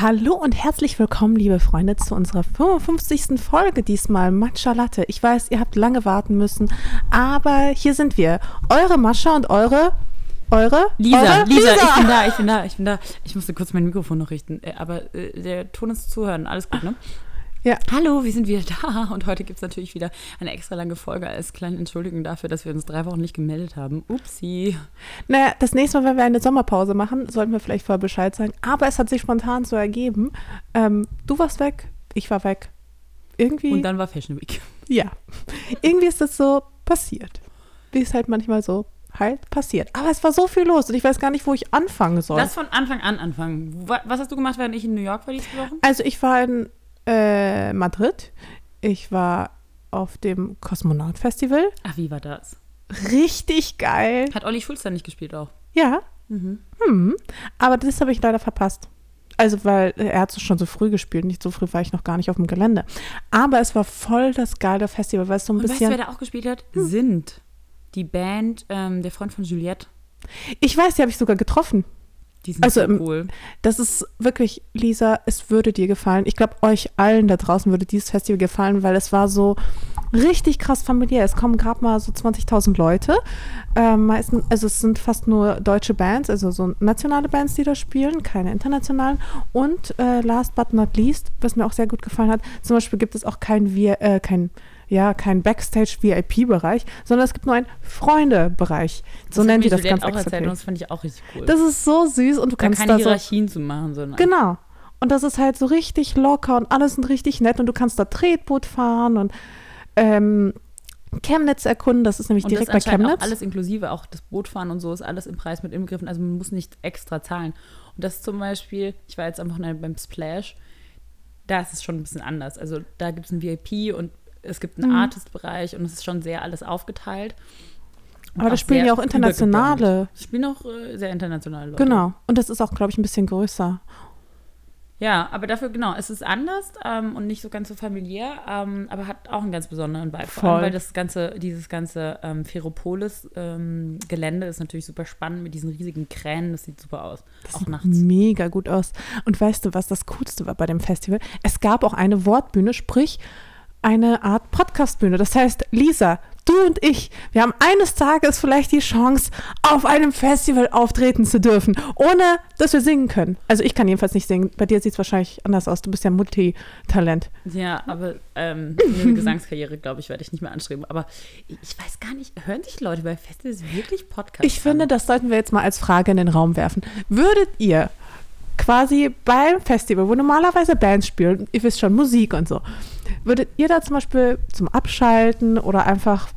Hallo und herzlich willkommen, liebe Freunde, zu unserer 55. Folge diesmal Matcha Latte. Ich weiß, ihr habt lange warten müssen, aber hier sind wir. Eure Mascha und eure eure? Lisa, eure? Lisa, ich bin da, ich bin da, ich bin da. Ich musste kurz mein Mikrofon noch richten, äh, aber äh, der Ton ist zu hören. Alles gut, ne? Ja. Hallo, wir sind wieder da und heute gibt es natürlich wieder eine extra lange Folge als kleine Entschuldigung dafür, dass wir uns drei Wochen nicht gemeldet haben. Upsi. Naja, das nächste Mal, wenn wir eine Sommerpause machen, sollten wir vielleicht vorher Bescheid sagen. Aber es hat sich spontan so ergeben. Ähm, du warst weg, ich war weg. Irgendwie. Und dann war Fashion Week. Ja. Irgendwie ist das so passiert. Wie es halt manchmal so halt passiert. Aber es war so viel los und ich weiß gar nicht, wo ich anfangen soll. Lass von Anfang an anfangen. Wa- Was hast du gemacht, während ich in New York war diese Woche? Also ich war in äh, Madrid. Ich war auf dem Kosmonaut Festival. Ach, wie war das? Richtig geil. Hat Olli Schulz da nicht gespielt auch? Ja. Mhm. Hm. Aber das habe ich leider verpasst. Also, weil er hat es schon so früh gespielt. Nicht so früh war ich noch gar nicht auf dem Gelände. Aber es war voll das geile Festival, weil es so ein Und weißt du, bisschen. wer da auch gespielt hat? Sind. Die Band, ähm, der Freund von Juliette. ich weiß, die habe ich sogar getroffen. Also, so ähm, cool. Das ist wirklich, Lisa, es würde dir gefallen. Ich glaube, euch allen da draußen würde dieses Festival gefallen, weil es war so richtig krass familiär. Es kommen gerade mal so 20.000 Leute. Ähm, meistens, also es sind fast nur deutsche Bands, also so nationale Bands, die da spielen, keine internationalen. Und äh, last but not least, was mir auch sehr gut gefallen hat, zum Beispiel gibt es auch kein, Wir- äh, kein ja, kein Backstage-VIP-Bereich, sondern es gibt nur einen Freunde-Bereich. So nennen die das ganz auch erzählt extra. und das fand ich auch richtig cool. Das ist so süß und du da kannst keine da so Hierarchien zu machen, sondern Genau. Und das ist halt so richtig locker und alles sind richtig nett und du kannst da Tretboot fahren und ähm, Chemnitz erkunden. Das ist nämlich Und direkt das bei Chemnitz. auch alles inklusive, auch das Bootfahren und so ist alles im Preis mit inbegriffen. Also man muss nicht extra zahlen. Und das zum Beispiel, ich war jetzt am Wochenende beim Splash, da ist es schon ein bisschen anders. Also da gibt es ein VIP und es gibt Mhm. einen Artist-Bereich und es ist schon sehr alles aufgeteilt. Aber da spielen ja auch internationale. spielen auch äh, sehr internationale Leute. Genau. Und das ist auch, glaube ich, ein bisschen größer. Ja, aber dafür, genau, es ist anders ähm, und nicht so ganz so familiär, ähm, aber hat auch einen ganz besonderen Vibe. Vor allem, Voll. weil das ganze, dieses ganze ähm, Ferropolis-Gelände ist natürlich super spannend mit diesen riesigen Kränen, das sieht super aus. Das auch sieht nachts. mega gut aus. Und weißt du, was das Coolste war bei dem Festival? Es gab auch eine Wortbühne, sprich eine Art Podcastbühne. Das heißt, Lisa, du und ich, wir haben eines Tages vielleicht die Chance, auf einem Festival auftreten zu dürfen, ohne dass wir singen können. Also ich kann jedenfalls nicht singen. Bei dir sieht es wahrscheinlich anders aus. Du bist ja Multitalent. Ja, aber ähm, eine Gesangskarriere, glaube ich, werde ich nicht mehr anstreben. Aber ich weiß gar nicht, hören sich Leute bei Festivals wirklich Podcasts Ich finde, an? das sollten wir jetzt mal als Frage in den Raum werfen. Würdet ihr quasi beim Festival, wo normalerweise Bands spielen, ihr wisst schon, Musik und so, würdet ihr da zum Beispiel zum Abschalten oder einfach,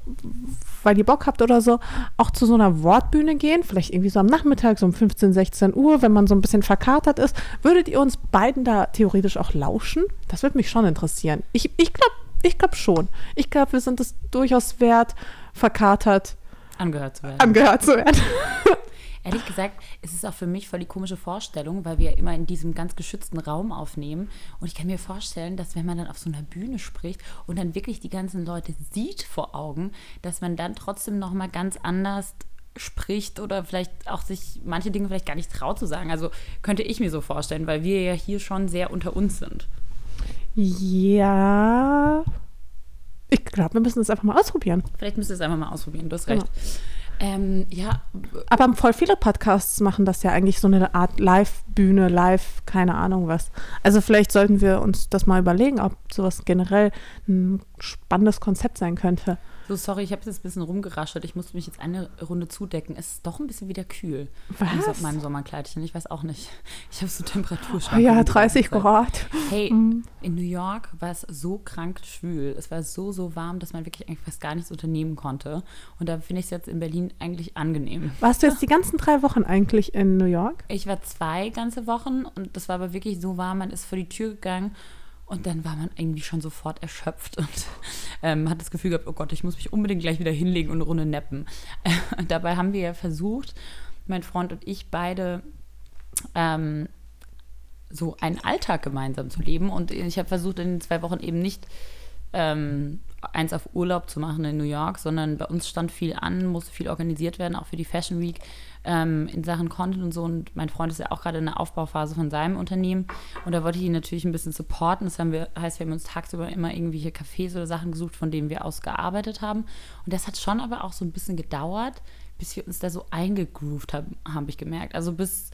weil ihr Bock habt oder so, auch zu so einer Wortbühne gehen? Vielleicht irgendwie so am Nachmittag, so um 15, 16 Uhr, wenn man so ein bisschen verkatert ist. Würdet ihr uns beiden da theoretisch auch lauschen? Das würde mich schon interessieren. Ich, ich glaube ich glaub schon. Ich glaube, wir sind es durchaus wert, verkatert angehört zu werden. angehört zu werden. Ehrlich gesagt, es ist auch für mich voll die komische Vorstellung, weil wir immer in diesem ganz geschützten Raum aufnehmen. Und ich kann mir vorstellen, dass wenn man dann auf so einer Bühne spricht und dann wirklich die ganzen Leute sieht vor Augen, dass man dann trotzdem noch mal ganz anders spricht oder vielleicht auch sich manche Dinge vielleicht gar nicht traut zu sagen. Also könnte ich mir so vorstellen, weil wir ja hier schon sehr unter uns sind. Ja. Ich glaube, wir müssen das einfach mal ausprobieren. Vielleicht müsst ihr es einfach mal ausprobieren. Du hast Genau. Ähm, ja, Aber voll viele Podcasts machen das ja eigentlich so eine Art Live-Bühne, Live, keine Ahnung was. Also vielleicht sollten wir uns das mal überlegen, ob sowas generell ein spannendes Konzept sein könnte. So sorry, ich habe jetzt ein bisschen rumgeraschelt. Ich musste mich jetzt eine Runde zudecken. Es ist doch ein bisschen wieder kühl. Was? In meinem Sommerkleidchen. Ich weiß auch nicht. Ich habe so Oh Temperaturschwankungen. ja, die ganze 30 Zeit. Grad. Hey, Mhm. in New York war es so krank schwül. Es war so, so warm, dass man wirklich eigentlich fast gar nichts unternehmen konnte. Und da finde ich es jetzt in Berlin eigentlich angenehm. Warst du jetzt die ganzen drei Wochen eigentlich in New York? Ich war zwei ganze Wochen und das war aber wirklich so warm. Man ist vor die Tür gegangen und dann war man irgendwie schon sofort erschöpft und ähm, hat das Gefühl gehabt, oh Gott, ich muss mich unbedingt gleich wieder hinlegen und eine Runde neppen. Äh, dabei haben wir ja versucht, mein Freund und ich beide ähm, so einen Alltag gemeinsam zu leben und ich habe versucht, in den zwei Wochen eben nicht ähm, eins auf Urlaub zu machen in New York, sondern bei uns stand viel an, musste viel organisiert werden, auch für die Fashion Week ähm, in Sachen Content und so. Und mein Freund ist ja auch gerade in der Aufbauphase von seinem Unternehmen. Und da wollte ich ihn natürlich ein bisschen supporten. Das wir, heißt, wir haben uns tagsüber immer irgendwelche Cafés oder Sachen gesucht, von denen wir aus gearbeitet haben. Und das hat schon aber auch so ein bisschen gedauert, bis wir uns da so eingegroovt haben, habe ich gemerkt. Also bis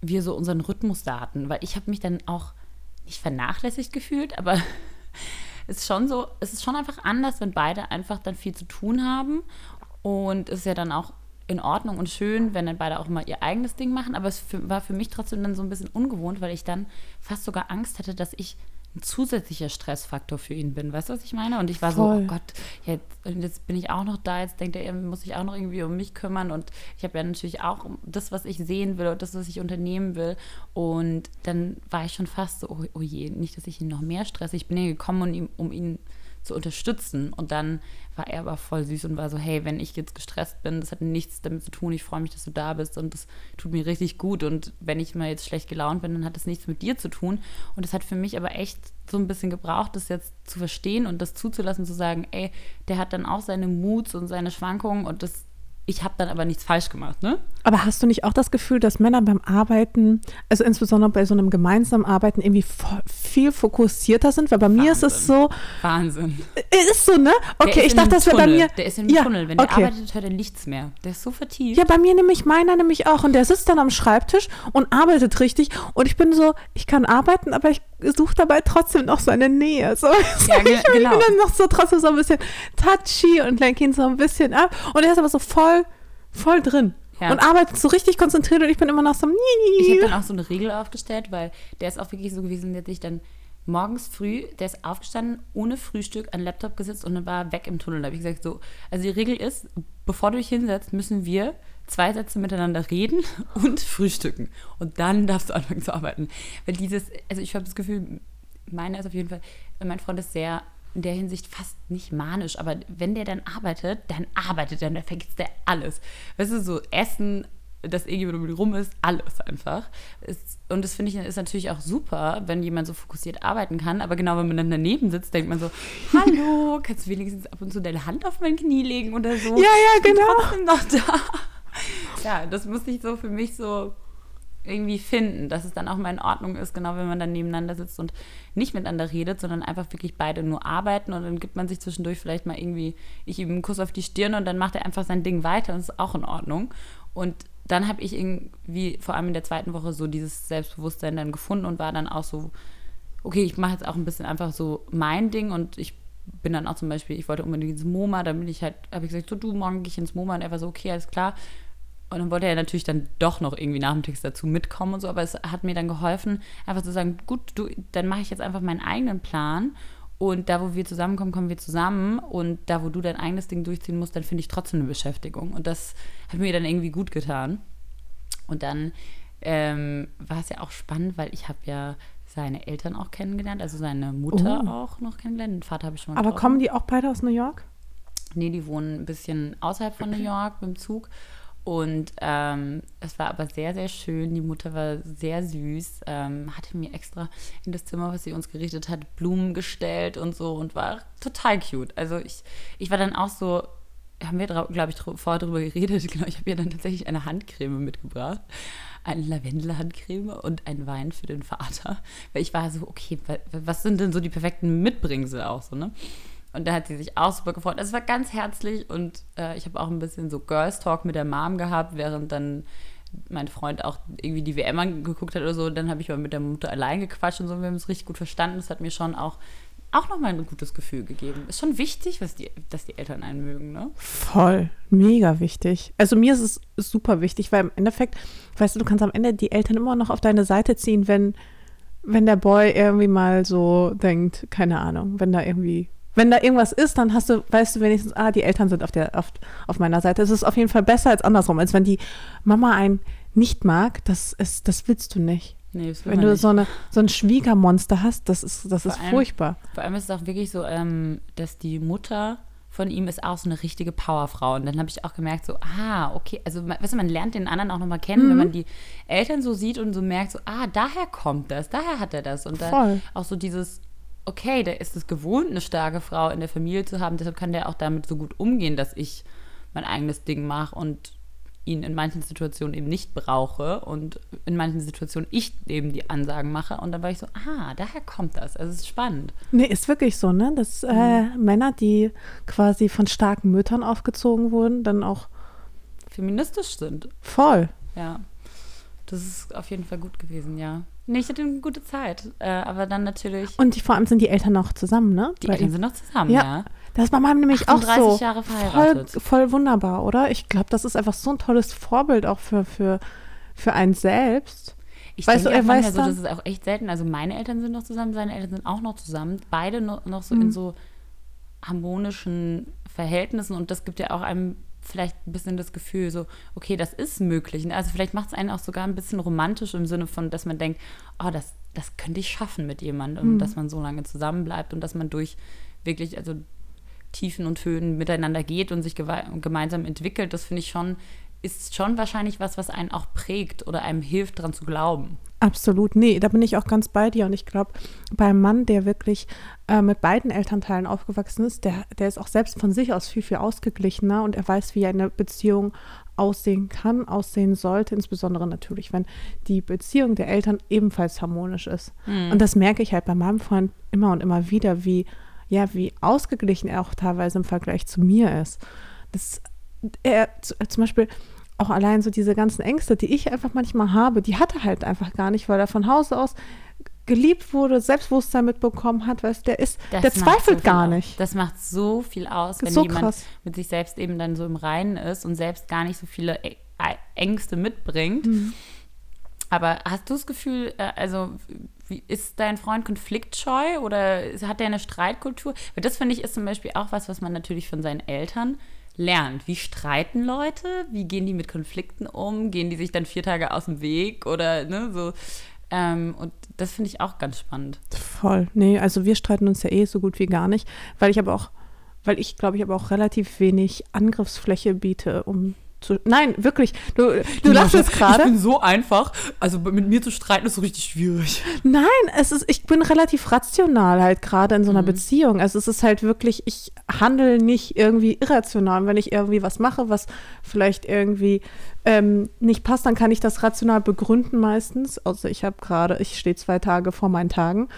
wir so unseren Rhythmus da hatten. Weil ich habe mich dann auch nicht vernachlässigt gefühlt, aber es ist schon so, es ist schon einfach anders, wenn beide einfach dann viel zu tun haben. Und es ist ja dann auch in Ordnung und schön, wenn dann beide auch immer ihr eigenes Ding machen. Aber es für, war für mich trotzdem dann so ein bisschen ungewohnt, weil ich dann fast sogar Angst hatte, dass ich ein zusätzlicher Stressfaktor für ihn bin. Weißt du, was ich meine? Und ich war Voll. so, oh Gott, jetzt, jetzt bin ich auch noch da, jetzt denkt er, er muss sich auch noch irgendwie um mich kümmern. Und ich habe ja natürlich auch das, was ich sehen will und das, was ich unternehmen will. Und dann war ich schon fast so, oh, oh je, nicht, dass ich ihn noch mehr stresse. Ich bin hier gekommen, um, ihm, um ihn zu unterstützen. Und dann war er aber voll süß und war so, hey, wenn ich jetzt gestresst bin, das hat nichts damit zu tun, ich freue mich, dass du da bist und das tut mir richtig gut. Und wenn ich mal jetzt schlecht gelaunt bin, dann hat das nichts mit dir zu tun. Und das hat für mich aber echt so ein bisschen gebraucht, das jetzt zu verstehen und das zuzulassen, zu sagen, ey, der hat dann auch seine Moods und seine Schwankungen und das ich habe dann aber nichts falsch gemacht, ne? Aber hast du nicht auch das Gefühl, dass Männer beim Arbeiten, also insbesondere bei so einem gemeinsamen Arbeiten, irgendwie viel fokussierter sind? Weil bei Wahnsinn. mir ist es so. Wahnsinn. Äh, ist so, ne? Okay, ich dachte, das wäre bei mir. Der ist im ja, Tunnel. Wenn okay. der arbeitet, hört er nichts mehr. Der ist so vertieft. Ja, bei mir nämlich meiner nämlich auch. Und der sitzt dann am Schreibtisch und arbeitet richtig. Und ich bin so, ich kann arbeiten, aber ich suche dabei trotzdem noch seine Nähe. So, ja, ich, genau. ich bin dann noch so trotzdem so ein bisschen touchy und lenke ihn so ein bisschen ab. Und er ist aber so voll voll drin. Ja. Und arbeitet so richtig konzentriert und ich bin immer noch so. Ich habe dann auch so eine Regel aufgestellt, weil der ist auch wirklich so gewesen, der sich dann morgens früh, der ist aufgestanden, ohne Frühstück, an den Laptop gesetzt und dann war weg im Tunnel. Da habe ich gesagt, so, also die Regel ist, bevor du dich hinsetzt, müssen wir zwei Sätze miteinander reden und frühstücken. Und dann darfst du anfangen zu arbeiten. Weil dieses, also ich habe das Gefühl, meiner ist auf jeden Fall, mein Freund ist sehr in der Hinsicht fast nicht manisch, aber wenn der dann arbeitet, dann arbeitet er, dann vergisst er alles. Weißt du, so Essen, dass irgendjemand rum ist, alles einfach. und das finde ich ist natürlich auch super, wenn jemand so fokussiert arbeiten kann. Aber genau, wenn man dann daneben sitzt, denkt man so: Hallo, kannst du wenigstens ab und zu deine Hand auf mein Knie legen oder so? Ja, ja, genau. Ich bin trotzdem noch da. Ja, das musste ich so für mich so irgendwie finden, dass es dann auch mal in Ordnung ist, genau wenn man dann nebeneinander sitzt und nicht miteinander redet, sondern einfach wirklich beide nur arbeiten und dann gibt man sich zwischendurch vielleicht mal irgendwie, ich ihm einen Kuss auf die Stirn und dann macht er einfach sein Ding weiter und ist auch in Ordnung. Und dann habe ich irgendwie vor allem in der zweiten Woche so dieses Selbstbewusstsein dann gefunden und war dann auch so, okay, ich mache jetzt auch ein bisschen einfach so mein Ding und ich bin dann auch zum Beispiel, ich wollte unbedingt ins MoMA, dann bin ich halt, habe ich gesagt, so du, morgen gehe ich ins MoMA und er war so, okay, alles klar, und dann wollte er natürlich dann doch noch irgendwie nach dem Text dazu mitkommen und so, aber es hat mir dann geholfen, einfach zu sagen, gut, du, dann mache ich jetzt einfach meinen eigenen Plan und da, wo wir zusammenkommen, kommen wir zusammen und da, wo du dein eigenes Ding durchziehen musst, dann finde ich trotzdem eine Beschäftigung. Und das hat mir dann irgendwie gut getan. Und dann ähm, war es ja auch spannend, weil ich habe ja seine Eltern auch kennengelernt, also seine Mutter oh. auch noch kennengelernt. Den Vater habe ich schon mal Aber kommen die auch beide aus New York? Nee, die wohnen ein bisschen außerhalb von New York mit dem Zug. Und ähm, es war aber sehr, sehr schön. Die Mutter war sehr süß, ähm, hatte mir extra in das Zimmer, was sie uns gerichtet hat, Blumen gestellt und so und war total cute. Also ich, ich war dann auch so, haben wir, glaube ich, vorher darüber geredet. Genau, ich habe ihr dann tatsächlich eine Handcreme mitgebracht. Eine Lavendel-Handcreme und ein Wein für den Vater. Weil ich war so, okay, was sind denn so die perfekten Mitbringsel auch so, ne? Und da hat sie sich auch super gefreut. Es war ganz herzlich und äh, ich habe auch ein bisschen so Girls Talk mit der Mom gehabt, während dann mein Freund auch irgendwie die WM angeguckt hat oder so. Dann habe ich aber mit der Mutter allein gequatscht und so. Wir haben es richtig gut verstanden. Das hat mir schon auch auch nochmal ein gutes Gefühl gegeben. Ist schon wichtig, was die, dass die Eltern einen mögen, ne? Voll, mega wichtig. Also mir ist es super wichtig, weil im Endeffekt, weißt du, du kannst am Ende die Eltern immer noch auf deine Seite ziehen, wenn, wenn der Boy irgendwie mal so denkt, keine Ahnung, wenn da irgendwie wenn da irgendwas ist, dann hast du, weißt du wenigstens, ah, die Eltern sind auf, der, auf, auf meiner Seite. Es ist auf jeden Fall besser als andersrum, als wenn die Mama einen nicht mag, das, ist, das willst du nicht. Nee, wenn du nicht. so, eine, so ein Schwiegermonster hast, das ist, das ist allem, furchtbar. Vor allem ist es auch wirklich so, ähm, dass die Mutter von ihm ist auch so eine richtige Powerfrau. Und dann habe ich auch gemerkt, so, ah, okay, also weißt du, man lernt den anderen auch nochmal kennen, mhm. wenn man die Eltern so sieht und so merkt, so, ah, daher kommt das, daher hat er das. Und dann auch so dieses, okay, der ist es gewohnt, eine starke Frau in der Familie zu haben, deshalb kann der auch damit so gut umgehen, dass ich mein eigenes Ding mache und ihn in manchen Situationen eben nicht brauche und in manchen Situationen ich eben die Ansagen mache. Und dann war ich so, ah, daher kommt das. Also es ist spannend. Nee, ist wirklich so, ne? Dass äh, Männer, die quasi von starken Müttern aufgezogen wurden, dann auch Feministisch sind. voll. Ja. Das ist auf jeden Fall gut gewesen, ja. Nee, ich hatte eine gute Zeit. Äh, aber dann natürlich, Und die, vor allem sind die Eltern noch zusammen, ne? die Weil Eltern sind noch zusammen, Ja. ja. Das war meinem nämlich auch 38 so. Jahre voll, verheiratet. voll wunderbar, oder? Ich glaube, das ist einfach so ein tolles Vorbild auch für, für, für einen selbst. Ich Weißt denke du, er weiß so, dann- das ist auch echt selten. Also meine Eltern sind noch zusammen, seine Eltern sind auch noch zusammen. Beide noch, noch so Mhm. in so harmonischen Verhältnissen und das gibt ja auch einem vielleicht ein bisschen das Gefühl, so, okay, das ist möglich. Also vielleicht macht es einen auch sogar ein bisschen romantisch im Sinne von, dass man denkt, oh, das, das könnte ich schaffen mit jemandem, Mhm. dass man so lange zusammen bleibt und dass man durch wirklich, also Tiefen und Höhen miteinander geht und sich gemeinsam entwickelt. Das finde ich schon, ist schon wahrscheinlich was, was einen auch prägt oder einem hilft, daran zu glauben. Absolut, nee, da bin ich auch ganz bei dir. Und ich glaube, beim Mann, der wirklich äh, mit beiden Elternteilen aufgewachsen ist, der, der ist auch selbst von sich aus viel, viel ausgeglichener und er weiß, wie eine Beziehung aussehen kann, aussehen sollte, insbesondere natürlich, wenn die Beziehung der Eltern ebenfalls harmonisch ist. Und das merke ich halt bei meinem Freund immer und immer wieder, wie, ja, wie ausgeglichen er auch teilweise im Vergleich zu mir ist. Das, er zum Beispiel auch allein so diese ganzen Ängste, die ich einfach manchmal habe, die hat er halt einfach gar nicht, weil er von Hause aus geliebt wurde, Selbstbewusstsein mitbekommen hat, weißt der ist, Das der zweifelt so gar aus. nicht. Das macht so viel aus, wenn so jemand krass. mit sich selbst eben dann so im Reinen ist und selbst gar nicht so viele Ängste mitbringt. Mhm. Aber hast du das Gefühl, äh, also wie, ist dein Freund konfliktscheu oder hat er eine Streitkultur? Weil das finde ich ist zum Beispiel auch was, was man natürlich von seinen Eltern lernt. Wie streiten Leute? Wie gehen die mit Konflikten um? Gehen die sich dann vier Tage aus dem Weg oder ne, so? Ähm, und das finde ich auch ganz spannend. Voll. Nee, also wir streiten uns ja eh so gut wie gar nicht, weil ich aber auch, weil ich glaube ich aber auch relativ wenig Angriffsfläche biete, um zu. Nein, wirklich. Du, du lachst jetzt gerade. Ich bin so einfach. Also mit mir zu streiten ist so richtig schwierig. Nein, es ist, ich bin relativ rational halt gerade in so Mhm. einer Beziehung. Also es ist halt wirklich, ich handle nicht irgendwie irrational. Und wenn ich irgendwie was mache, was vielleicht irgendwie ähm, nicht passt, dann kann ich das rational begründen meistens. Also ich habe gerade, ich stehe zwei Tage vor meinen Tagen.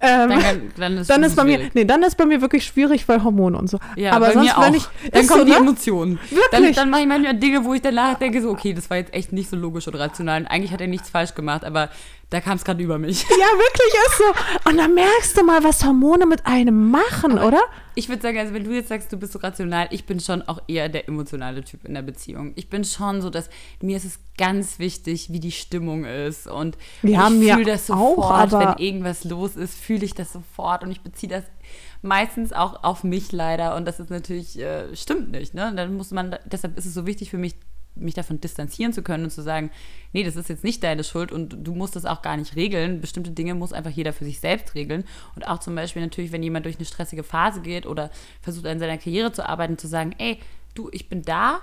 Ähm, Dann, kann- dann ist, dann es ist bei mir, nee, dann ist bei mir wirklich schwierig, weil Hormone und so. Ja, aber sonst, wenn ich, dann kommen so, die ne? Emotionen. Dann, Wirklich? dann mache ich manchmal Dinge, wo ich danach denke, so, okay, das war jetzt echt nicht so logisch und rational. Und eigentlich hat er nichts falsch gemacht, aber da kam es gerade über mich. Ja, wirklich ist so. Und dann merkst du mal, was Hormone mit einem machen, oder? Ich würde sagen, also wenn du jetzt sagst, du bist so rational, ich bin schon auch eher der emotionale Typ in der Beziehung. Ich bin schon so, dass mir ist es ganz wichtig, wie die Stimmung ist und Wir ich haben ja fühle das auch, sofort, aber- wenn irgendwas los ist, fühle ich das sofort und ich beziehe das meistens auch auf mich leider und das ist natürlich äh, stimmt nicht. Ne? Und Dann muss man, deshalb ist es so wichtig für mich, mich davon distanzieren zu können und zu sagen, nee, das ist jetzt nicht deine Schuld und du musst das auch gar nicht regeln. Bestimmte Dinge muss einfach jeder für sich selbst regeln. Und auch zum Beispiel natürlich, wenn jemand durch eine stressige Phase geht oder versucht an seiner Karriere zu arbeiten, zu sagen, ey, du, ich bin da,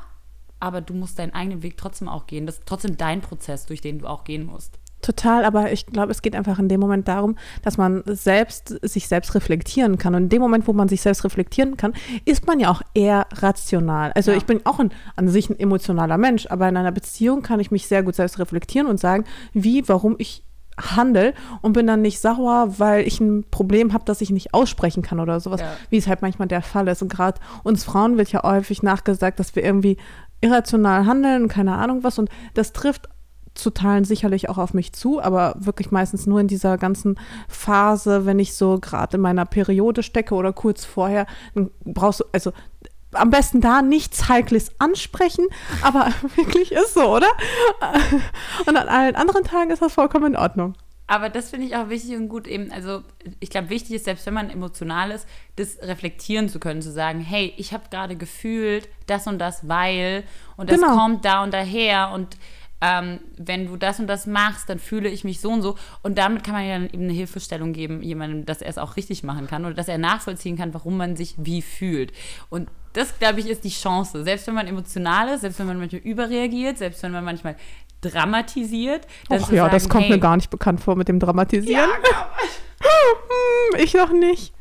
aber du musst deinen eigenen Weg trotzdem auch gehen. Das ist trotzdem dein Prozess, durch den du auch gehen musst. Total, aber ich glaube, es geht einfach in dem Moment darum, dass man selbst sich selbst reflektieren kann. Und in dem Moment, wo man sich selbst reflektieren kann, ist man ja auch eher rational. Also Ja. ich bin auch ein, an sich ein emotionaler Mensch, aber in einer Beziehung kann ich mich sehr gut selbst reflektieren und sagen, wie, warum ich handel und bin dann nicht sauer, weil ich ein Problem habe, das ich nicht aussprechen kann oder sowas, Ja. wie es halt manchmal der Fall ist. Und gerade uns Frauen wird ja häufig nachgesagt, dass wir irgendwie irrational handeln, keine Ahnung was. Und das trifft Teilen sicherlich auch auf mich zu, aber wirklich meistens nur in dieser ganzen Phase, wenn ich so gerade in meiner Periode stecke oder kurz vorher, dann brauchst du, also am besten da nichts Heikles ansprechen, aber wirklich ist so, oder? Und an allen anderen Tagen ist das vollkommen in Ordnung. Aber das finde ich auch wichtig und gut eben, also ich glaube, wichtig ist, selbst wenn man emotional ist, das reflektieren zu können, zu sagen, hey, ich habe gerade gefühlt das und das, weil und das Genau. kommt da und daher und ähm, wenn du das und das machst, dann fühle ich mich so und so. Und damit kann man ja dann eben eine Hilfestellung geben, jemandem, dass er es auch richtig machen kann oder dass er nachvollziehen kann, warum man sich wie fühlt. Und das, glaube ich, ist die Chance. Selbst wenn man emotional ist, selbst wenn man manchmal überreagiert, selbst wenn man manchmal dramatisiert. zu ja, das sagen, kommt hey, mir gar nicht bekannt vor mit dem Dramatisieren. ich noch nicht.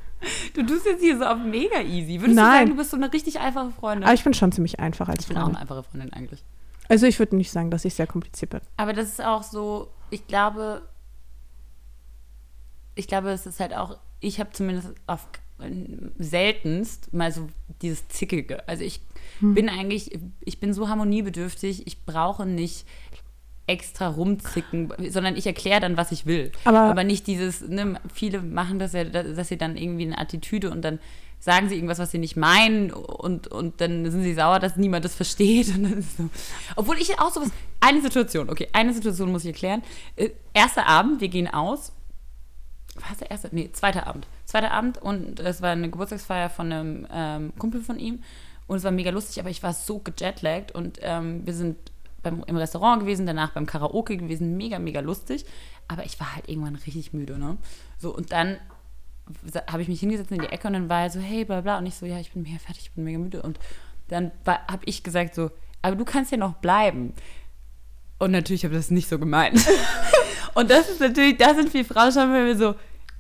Du tust jetzt hier so auf mega easy. Würdest du Nein. sagen, du bist so eine richtig einfache Freundin? Aber ich bin schon ziemlich einfach als ich bin auch Freundin. eine einfache Freundin eigentlich. Also ich würde nicht sagen, dass ich sehr kompliziert bin. Aber das ist auch so, ich glaube, ich glaube, es ist halt auch, ich habe zumindest auf seltenst mal so dieses Zickige. Also ich bin eigentlich, ich bin so harmoniebedürftig, ich brauche nicht extra rumzicken, sondern ich erkläre dann, was ich will. Aber- nicht dieses, ne, viele machen das ja, dass sie dann irgendwie eine Attitüde und dann sagen sie irgendwas, was sie nicht meinen und, und dann sind sie sauer, dass niemand das versteht. So. Obwohl ich auch sowas, eine Situation, okay, eine Situation muss ich erklären. Äh, erster Abend, wir gehen aus. Was der erste? Nee, zweiter Abend. Zweiter Abend und es war eine Geburtstagsfeier von einem ähm, Kumpel von ihm und es war mega lustig, aber ich war so gejetlaggt und ähm, wir sind beim, im Restaurant gewesen, danach beim Karaoke gewesen, mega, mega lustig, aber ich war halt irgendwann richtig müde, ne? So, und dann habe ich mich hingesetzt in die Ecke und dann war er so, hey, bla bla. Und ich so, ja, ich bin mega fertig, ich bin mega müde. Und dann habe ich gesagt so, aber du kannst ja noch bleiben. Und natürlich habe ich das nicht so gemeint. und das ist natürlich, da sind viele Frauen schon wenn wir so,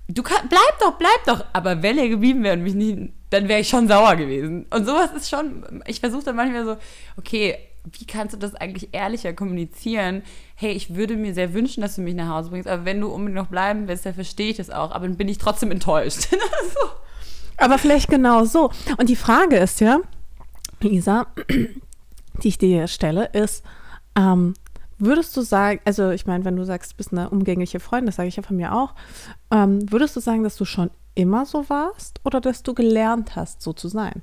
du kannst, bleib doch, bleib doch. Aber wenn er geblieben wäre und mich nicht, dann wäre ich schon sauer gewesen. Und sowas ist schon, ich versuche dann manchmal so, okay, wie kannst du das eigentlich ehrlicher kommunizieren? Hey, ich würde mir sehr wünschen, dass du mich nach Hause bringst, aber wenn du unbedingt noch bleiben willst, dann verstehe ich das auch. Aber dann bin ich trotzdem enttäuscht. so. Aber vielleicht genau so. Und die Frage ist ja, Isa, die ich dir stelle, ist, ähm, würdest du sagen, also ich meine, wenn du sagst, du bist eine umgängliche Freundin, das sage ich ja von mir auch, ähm, würdest du sagen, dass du schon immer so warst oder dass du gelernt hast, so zu sein?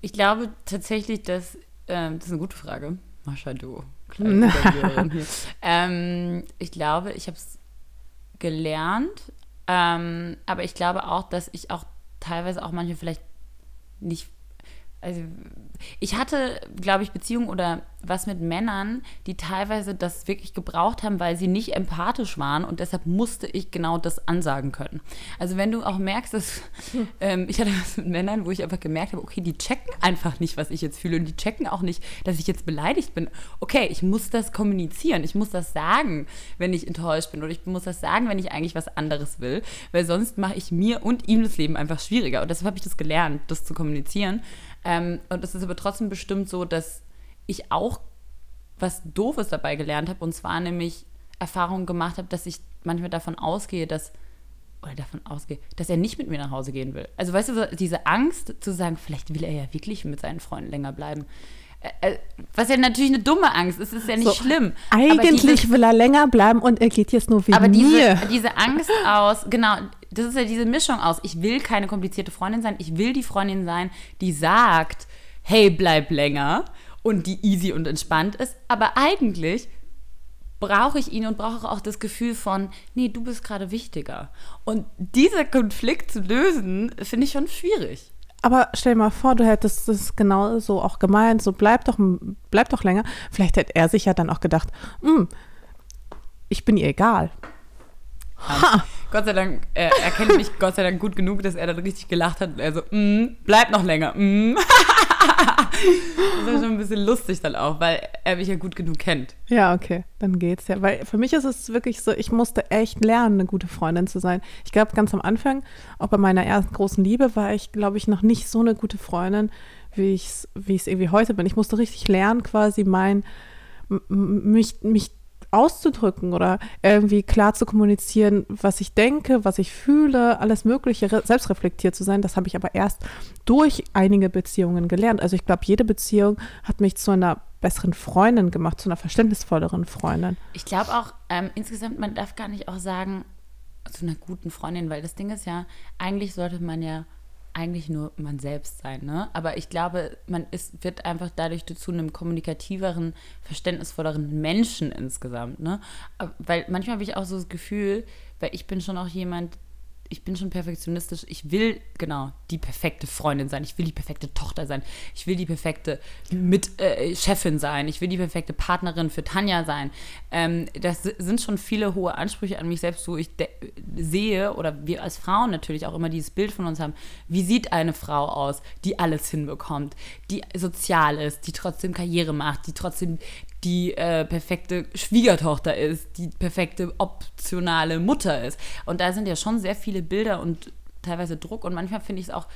Ich glaube tatsächlich, dass, ähm, das ist eine gute Frage. Mascha, du. ähm, ich glaube, ich habe es gelernt, ähm, aber ich glaube auch, dass ich auch teilweise auch manchmal vielleicht nicht also ich hatte, glaube ich, Beziehungen oder was mit Männern, die teilweise das wirklich gebraucht haben, weil sie nicht empathisch waren und deshalb musste ich genau das ansagen können. Also wenn du auch merkst, dass ähm, ich hatte was mit Männern, wo ich einfach gemerkt habe, okay, die checken einfach nicht, was ich jetzt fühle und die checken auch nicht, dass ich jetzt beleidigt bin. Okay, ich muss das kommunizieren, ich muss das sagen, wenn ich enttäuscht bin oder ich muss das sagen, wenn ich eigentlich was anderes will, weil sonst mache ich mir und ihm das Leben einfach schwieriger und deshalb habe ich das gelernt, das zu kommunizieren. Ähm, und es ist aber trotzdem bestimmt so, dass ich auch was Doofes dabei gelernt habe. Und zwar nämlich Erfahrungen gemacht habe, dass ich manchmal davon ausgehe, dass oder davon ausgehe, dass er nicht mit mir nach Hause gehen will. Also weißt du, diese Angst zu sagen, vielleicht will er ja wirklich mit seinen Freunden länger bleiben. Äh, äh, was ja natürlich eine dumme Angst ist, ist ja nicht So, schlimm. Eigentlich dieses- will er länger bleiben und er geht jetzt nur wegen aber diese, mir. diese Angst aus, genau, das ist ja diese Mischung aus, ich will keine komplizierte Freundin sein, ich will die Freundin sein, die sagt, hey, bleib länger und die easy und entspannt ist, aber eigentlich brauche ich ihn und brauche auch das Gefühl von, nee, du bist gerade wichtiger. Und dieser Konflikt zu lösen, finde ich schon schwierig. Aber stell dir mal vor, du hättest das genau so auch gemeint, so bleib doch, bleib doch länger. Vielleicht hätte er sich ja dann auch gedacht, "Hm, ich bin ihr egal. Ha! Gott sei Dank, äh, er kennt mich Gott sei Dank gut genug, dass er dann richtig gelacht hat und er so, mm, bleib noch länger. Mm. das war schon ein bisschen lustig dann auch, weil er mich ja gut genug kennt. Ja, okay, dann geht's ja. Weil für mich ist es wirklich so, ich musste echt lernen, eine gute Freundin zu sein. Ich glaube, ganz am Anfang, auch bei meiner ersten großen Liebe, war ich, glaube ich, noch nicht so eine gute Freundin, wie ich es wie irgendwie heute bin. Ich musste richtig lernen, quasi mein, mich, mich auszudrücken oder irgendwie klar zu kommunizieren, was ich denke, was ich fühle, alles Mögliche, re- selbstreflektiert zu sein. Das habe ich aber erst durch einige Beziehungen gelernt. Also ich glaube, jede Beziehung hat mich zu einer besseren Freundin gemacht, zu einer verständnisvolleren Freundin. Ich glaube auch, ähm, insgesamt, man darf gar nicht auch sagen, zu einer guten Freundin, weil das Ding ist ja, eigentlich sollte man ja eigentlich nur man selbst sein, ne? Aber ich glaube, man ist, wird einfach dadurch zu einem kommunikativeren, verständnisvolleren Menschen insgesamt, ne? Aber- Weil manchmal habe ich auch so das Gefühl, weil ich bin schon auch jemand, ich bin schon perfektionistisch. Ich will genau die perfekte Freundin sein. Ich will die perfekte Tochter sein. Ich will die perfekte mit äh, Chefin sein. Ich will die perfekte Partnerin für Tanja sein. Ähm, das si- sind schon viele hohe Ansprüche an mich selbst, wo ich sehe oder wir als Frauen natürlich auch immer dieses Bild von uns haben. Wie sieht eine Frau aus, die alles hinbekommt, die sozial ist, die trotzdem Karriere macht, die trotzdem die äh, perfekte Schwiegertochter ist, die perfekte optionale Mutter ist. Und da sind ja schon sehr viele Bilder und teilweise Druck und manchmal finde ich es auch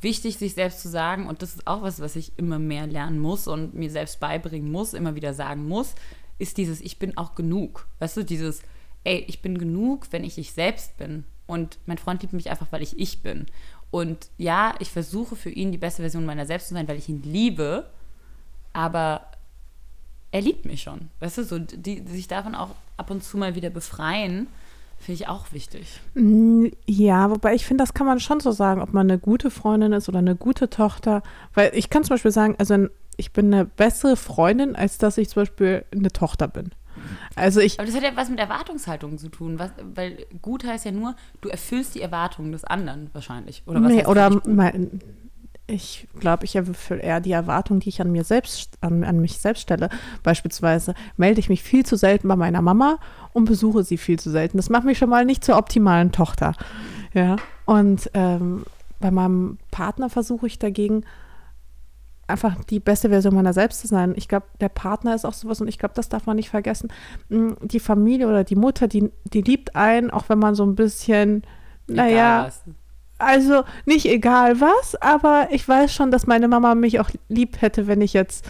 wichtig, sich selbst zu sagen, und das ist auch was, was ich immer mehr lernen muss und mir selbst beibringen muss, immer wieder sagen muss, ist dieses, ich bin auch genug. Weißt du, dieses, ey, ich bin genug, wenn ich ich selbst bin. Und mein Freund liebt mich einfach, weil ich ich bin. Und ja, ich versuche für ihn die beste Version meiner selbst zu sein, weil ich ihn liebe. Aber er liebt mich schon. Weißt du, so die, die sich davon auch ab und zu mal wieder befreien, finde ich auch wichtig. Mm, Ja, wobei ich finde, das kann man schon so sagen, ob man eine gute Freundin ist oder eine gute Tochter. Weil ich kann zum Beispiel sagen, also ich bin eine bessere Freundin, als dass ich zum Beispiel eine Tochter bin. Also ich, Aber das hat ja was mit Erwartungshaltung zu tun, was, weil gut heißt ja nur, du erfüllst die Erwartungen des anderen wahrscheinlich. Oder was nee, oder mein, ich glaube, ich erfülle eher die Erwartung, die ich an mir selbst, an, an mich selbst stelle. Beispielsweise melde ich mich viel zu selten bei meiner Mama und besuche sie viel zu selten. Das macht mich schon mal nicht zur optimalen Tochter. Ja. Und ähm, bei meinem Partner versuche ich dagegen einfach die beste Version meiner selbst zu sein. Ich glaube, der Partner ist auch sowas und ich glaube, das darf man nicht vergessen. Mm, Die Familie oder die Mutter, die, die liebt einen, auch wenn man so ein bisschen, naja. Also nicht egal was, aber ich weiß schon, dass meine Mama mich auch lieb hätte, wenn ich jetzt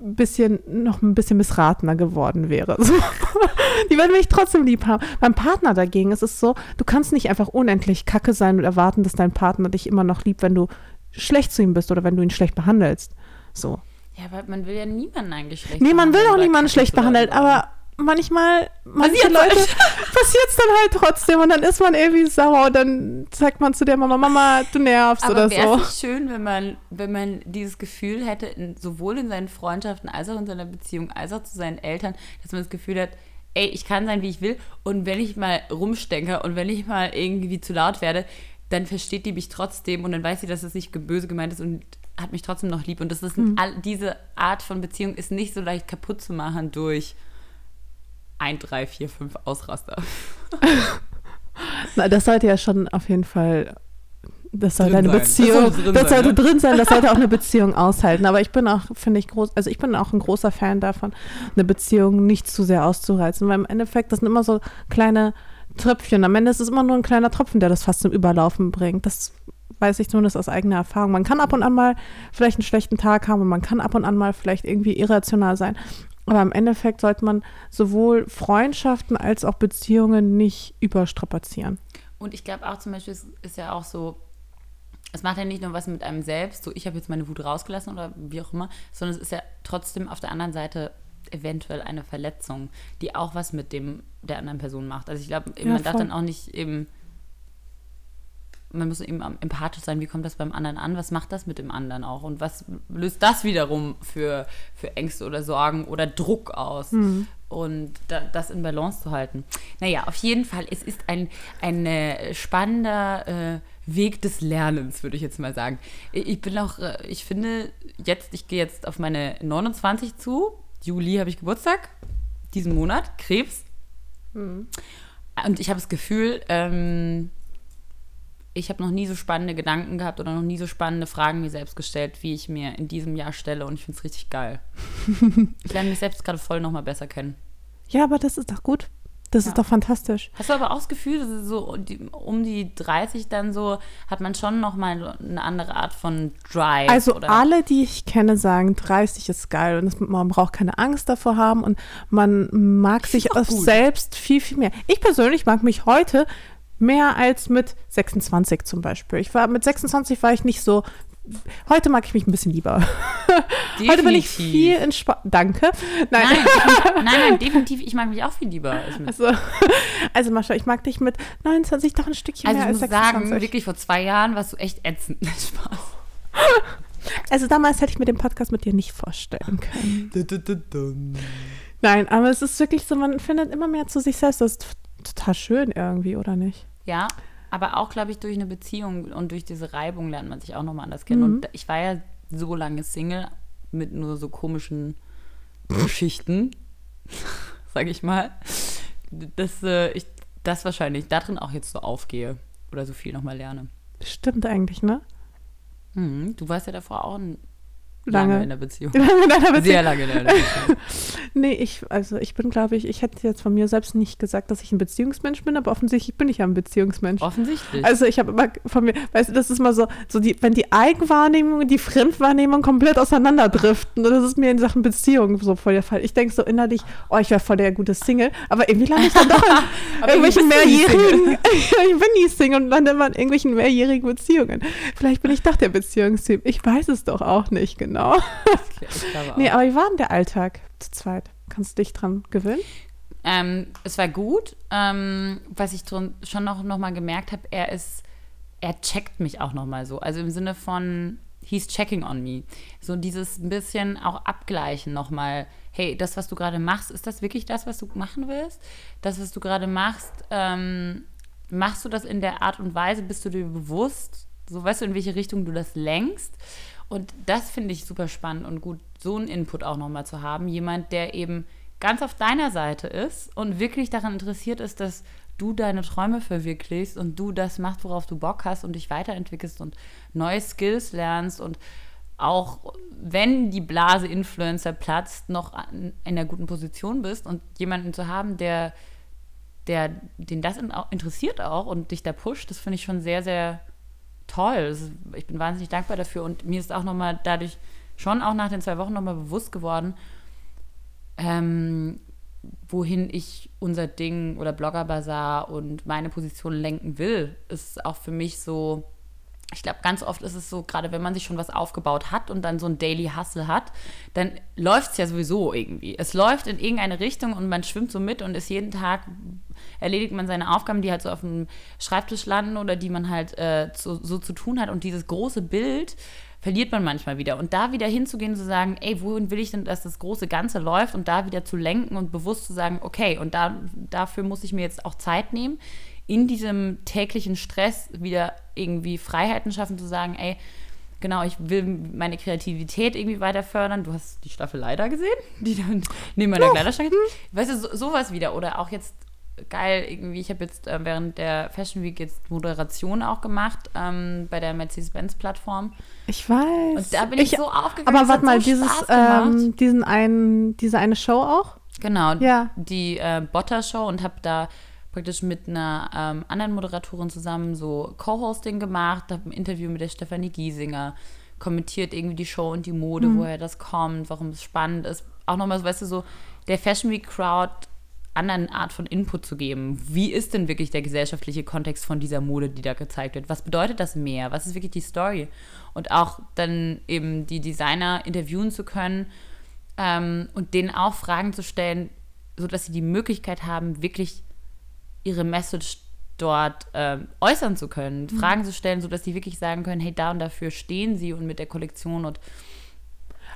ein bisschen, noch ein bisschen missratener geworden wäre. So. Die werden mich trotzdem lieb haben. Beim Partner dagegen ist es so, du kannst nicht einfach unendlich kacke sein und erwarten, dass dein Partner dich immer noch liebt, wenn du schlecht zu ihm bist oder wenn du ihn schlecht behandelst. So. Ja, aber man will ja niemanden eigentlich schlecht Nee, man will auch niemanden schlecht behandeln. aber manchmal, manche Passiert's Leute passiert es dann halt trotzdem und dann ist man irgendwie sauer und dann sagt man zu der Mama, Mama, du nervst Aber oder wäre so. es nicht schön, wenn man, wenn man dieses Gefühl hätte, in, sowohl in seinen Freundschaften als auch in seiner Beziehung, als auch zu seinen Eltern, dass man das Gefühl hat, ey, ich kann sein, wie ich will und wenn ich mal rumstecke und wenn ich mal irgendwie zu laut werde, dann versteht die mich trotzdem und dann weiß sie, dass es nicht böse gemeint ist und hat mich trotzdem noch lieb. Und das ist Hm. ein, all, diese Art von Beziehung ist nicht so leicht kaputt zu machen durch ein, drei, vier, fünf Ausraster. Na, das sollte ja schon auf jeden Fall, das sollte Drin eine sein. Beziehung, Das sollte drin das sein, sollte ne? drin sein, das sollte auch eine Beziehung aushalten. Aber ich bin auch, finde ich, groß, also ich bin auch ein großer Fan davon, eine Beziehung nicht zu sehr auszureizen, weil im Endeffekt, das sind immer so kleine Tröpfchen. Am Ende ist es immer nur ein kleiner Tropfen, der das fast zum Überlaufen bringt. Das weiß ich zumindest aus eigener Erfahrung. Man kann ab und an mal vielleicht einen schlechten Tag haben und man kann ab und an mal vielleicht irgendwie irrational sein. Aber im Endeffekt sollte man sowohl Freundschaften als auch Beziehungen nicht überstrapazieren. Und ich glaube auch zum Beispiel, es ist ja auch so, es macht ja nicht nur was mit einem selbst, so ich habe jetzt meine Wut rausgelassen oder wie auch immer, sondern es ist ja trotzdem auf der anderen Seite eventuell eine Verletzung, die auch was mit dem der anderen Person macht. Also ich glaube, Ja, man darf dann auch nicht eben, man muss eben empathisch sein, wie kommt das beim anderen an, was macht das mit dem anderen auch und was löst das wiederum für, für Ängste oder Sorgen oder Druck aus und da, das in Balance zu halten. Naja, auf jeden Fall, es ist ein, ein äh, spannender äh, Weg des Lernens, würde ich jetzt mal sagen. Ich bin auch, äh, ich finde jetzt, ich gehe jetzt auf meine 29 zu, Juli habe ich Geburtstag, diesen Monat, Krebs. Und ich habe das Gefühl, ähm, ich habe noch nie so spannende Gedanken gehabt oder noch nie so spannende Fragen mir selbst gestellt, wie ich mir in diesem Jahr stelle. Und ich finde es richtig geil. ich lerne mich selbst gerade voll nochmal besser kennen. Ja, aber das ist doch gut. Das Ja. ist doch fantastisch. Hast du aber auch das Gefühl, dass so um die 30 dann so, hat man schon nochmal eine andere Art von Drive? Also oder? alle, die ich kenne, sagen, 30 ist geil und man braucht keine Angst davor haben und man mag sich selbst viel, viel mehr. Ich persönlich mag mich heute mehr als mit 26 zum Beispiel. Ich war mit 26 war ich nicht so. Heute mag ich mich ein bisschen lieber. Heute bin ich Definitiv. viel entspannt. Danke. Nein. Nein, definitiv- nein, nein, definitiv. Ich mag mich auch viel lieber. als Also, also Mascha, ich mag dich mit 29 doch ein Stückchen Also mehr ich als muss 26. sagen, wirklich vor zwei Jahren warst du echt ätzend. Spaß. also damals hätte ich mir den Podcast mit dir nicht vorstellen können. Nein, aber es ist wirklich so, man findet immer mehr zu sich selbst. Das ist total schön irgendwie, oder nicht? Ja, aber auch, glaube ich, durch eine Beziehung und durch diese Reibung lernt man sich auch nochmal anders kennen. Mhm. Und ich war ja so lange Single mit nur so komischen Geschichten, sage ich mal, dass äh, ich das wahrscheinlich darin auch jetzt so aufgehe oder so viel nochmal lerne. Stimmt eigentlich, ne? Mhm, du warst ja davor auch ein lange, in der Beziehung. lange in einer Beziehung. Sehr lange in der Beziehung. Nee, ich, also ich bin, glaube ich, ich hätte jetzt von mir selbst nicht gesagt, dass ich ein Beziehungsmensch bin, aber offensichtlich bin ich ja ein Beziehungsmensch. Offensichtlich. Also ich habe immer von mir, weißt du, das ist mal so, so die, wenn die Eigenwahrnehmung und die Fremdwahrnehmung komplett auseinanderdriften. Und das ist mir in Sachen Beziehung so voll der Fall. Ich denke so innerlich, oh, ich wäre voll der gute Single, aber irgendwie lande ich dann doch in irgendwelchen mehrjährigen, ich bin nie Single und lande immer in irgendwelchen mehrjährigen Beziehungen. Vielleicht bin ich doch der Beziehungstyp. Ich weiß es doch auch nicht genau. Okay, ich Nee, aber wie war denn der Alltag zu zweit? Kannst du dich dran gewöhnen? Ähm, es war gut. Ähm, was ich schon noch, noch mal gemerkt habe, er ist, er checkt mich auch noch mal so. Also im Sinne von, he's checking on me. So dieses bisschen auch abgleichen noch mal. Hey, das, was du gerade machst, ist das wirklich das, was du machen willst? Das, was du gerade machst, ähm, machst du das in der Art und Weise? Bist du dir bewusst? So weißt du, in welche Richtung du das lenkst? Und das finde ich super spannend und gut, so einen Input auch nochmal zu haben. Jemand, der eben ganz auf deiner Seite ist und wirklich daran interessiert ist, dass du deine Träume verwirklichst und du das machst, worauf du Bock hast und dich weiterentwickelst und neue Skills lernst und auch wenn die Blase Influencer platzt, noch in einer guten Position bist und jemanden zu haben, der, der den das interessiert auch und dich da pusht, das finde ich schon sehr, sehr toll. Ich bin wahnsinnig dankbar dafür und mir ist auch nochmal dadurch schon auch nach den zwei Wochen nochmal bewusst geworden, ähm, wohin ich unser Ding oder Blogger Bazaar und meine Position lenken will, ist auch für mich so, ich glaube, ganz oft ist es so, gerade wenn man sich schon was aufgebaut hat und dann so ein Daily Hustle hat, dann läuft es ja sowieso irgendwie. Es läuft in irgendeine Richtung und man schwimmt so mit und ist jeden Tag, erledigt man seine Aufgaben, die halt so auf dem Schreibtisch landen oder die man halt äh, so, so zu tun hat. Und dieses große Bild verliert man manchmal wieder. Und da wieder hinzugehen zu sagen, ey, wohin will ich denn, dass das große Ganze läuft und da wieder zu lenken und bewusst zu sagen, okay, und da, dafür muss ich mir jetzt auch Zeit nehmen, in diesem täglichen Stress wieder irgendwie Freiheiten schaffen, zu sagen, ey, genau, ich will meine Kreativität irgendwie weiter fördern. Du hast die Staffel leider gesehen, die dann neben meiner Kleiderstange ist. Weißt du, so, sowas wieder. Oder auch jetzt geil, irgendwie, ich habe jetzt äh, während der Fashion Week jetzt Moderation auch gemacht ähm, bei der Mercedes-Benz-Plattform. Ich weiß. Und da bin ich, so aufgegangen. Aber warte mal, so dieses, ähm, diesen einen, diese eine Show auch? Genau, Ja. die äh, Botter-Show und habe da praktisch mit einer ähm, anderen Moderatorin zusammen so Co-Hosting gemacht, habe ein Interview mit der Stefanie Giesinger, kommentiert irgendwie die Show und die Mode, woher das kommt, warum es spannend ist. Auch nochmal, so, weißt du, so der Fashion Week Crowd anderen Art von Input zu geben. Wie ist denn wirklich der gesellschaftliche Kontext von dieser Mode, die da gezeigt wird? Was bedeutet das mehr? Was ist wirklich die Story? Und auch dann eben die Designer interviewen zu können ähm, und denen auch Fragen zu stellen, sodass sie die Möglichkeit haben, wirklich ihre Message dort ähm, äußern zu können, Fragen zu stellen, sodass sie wirklich sagen können, hey, da und dafür stehen sie und mit der Kollektion und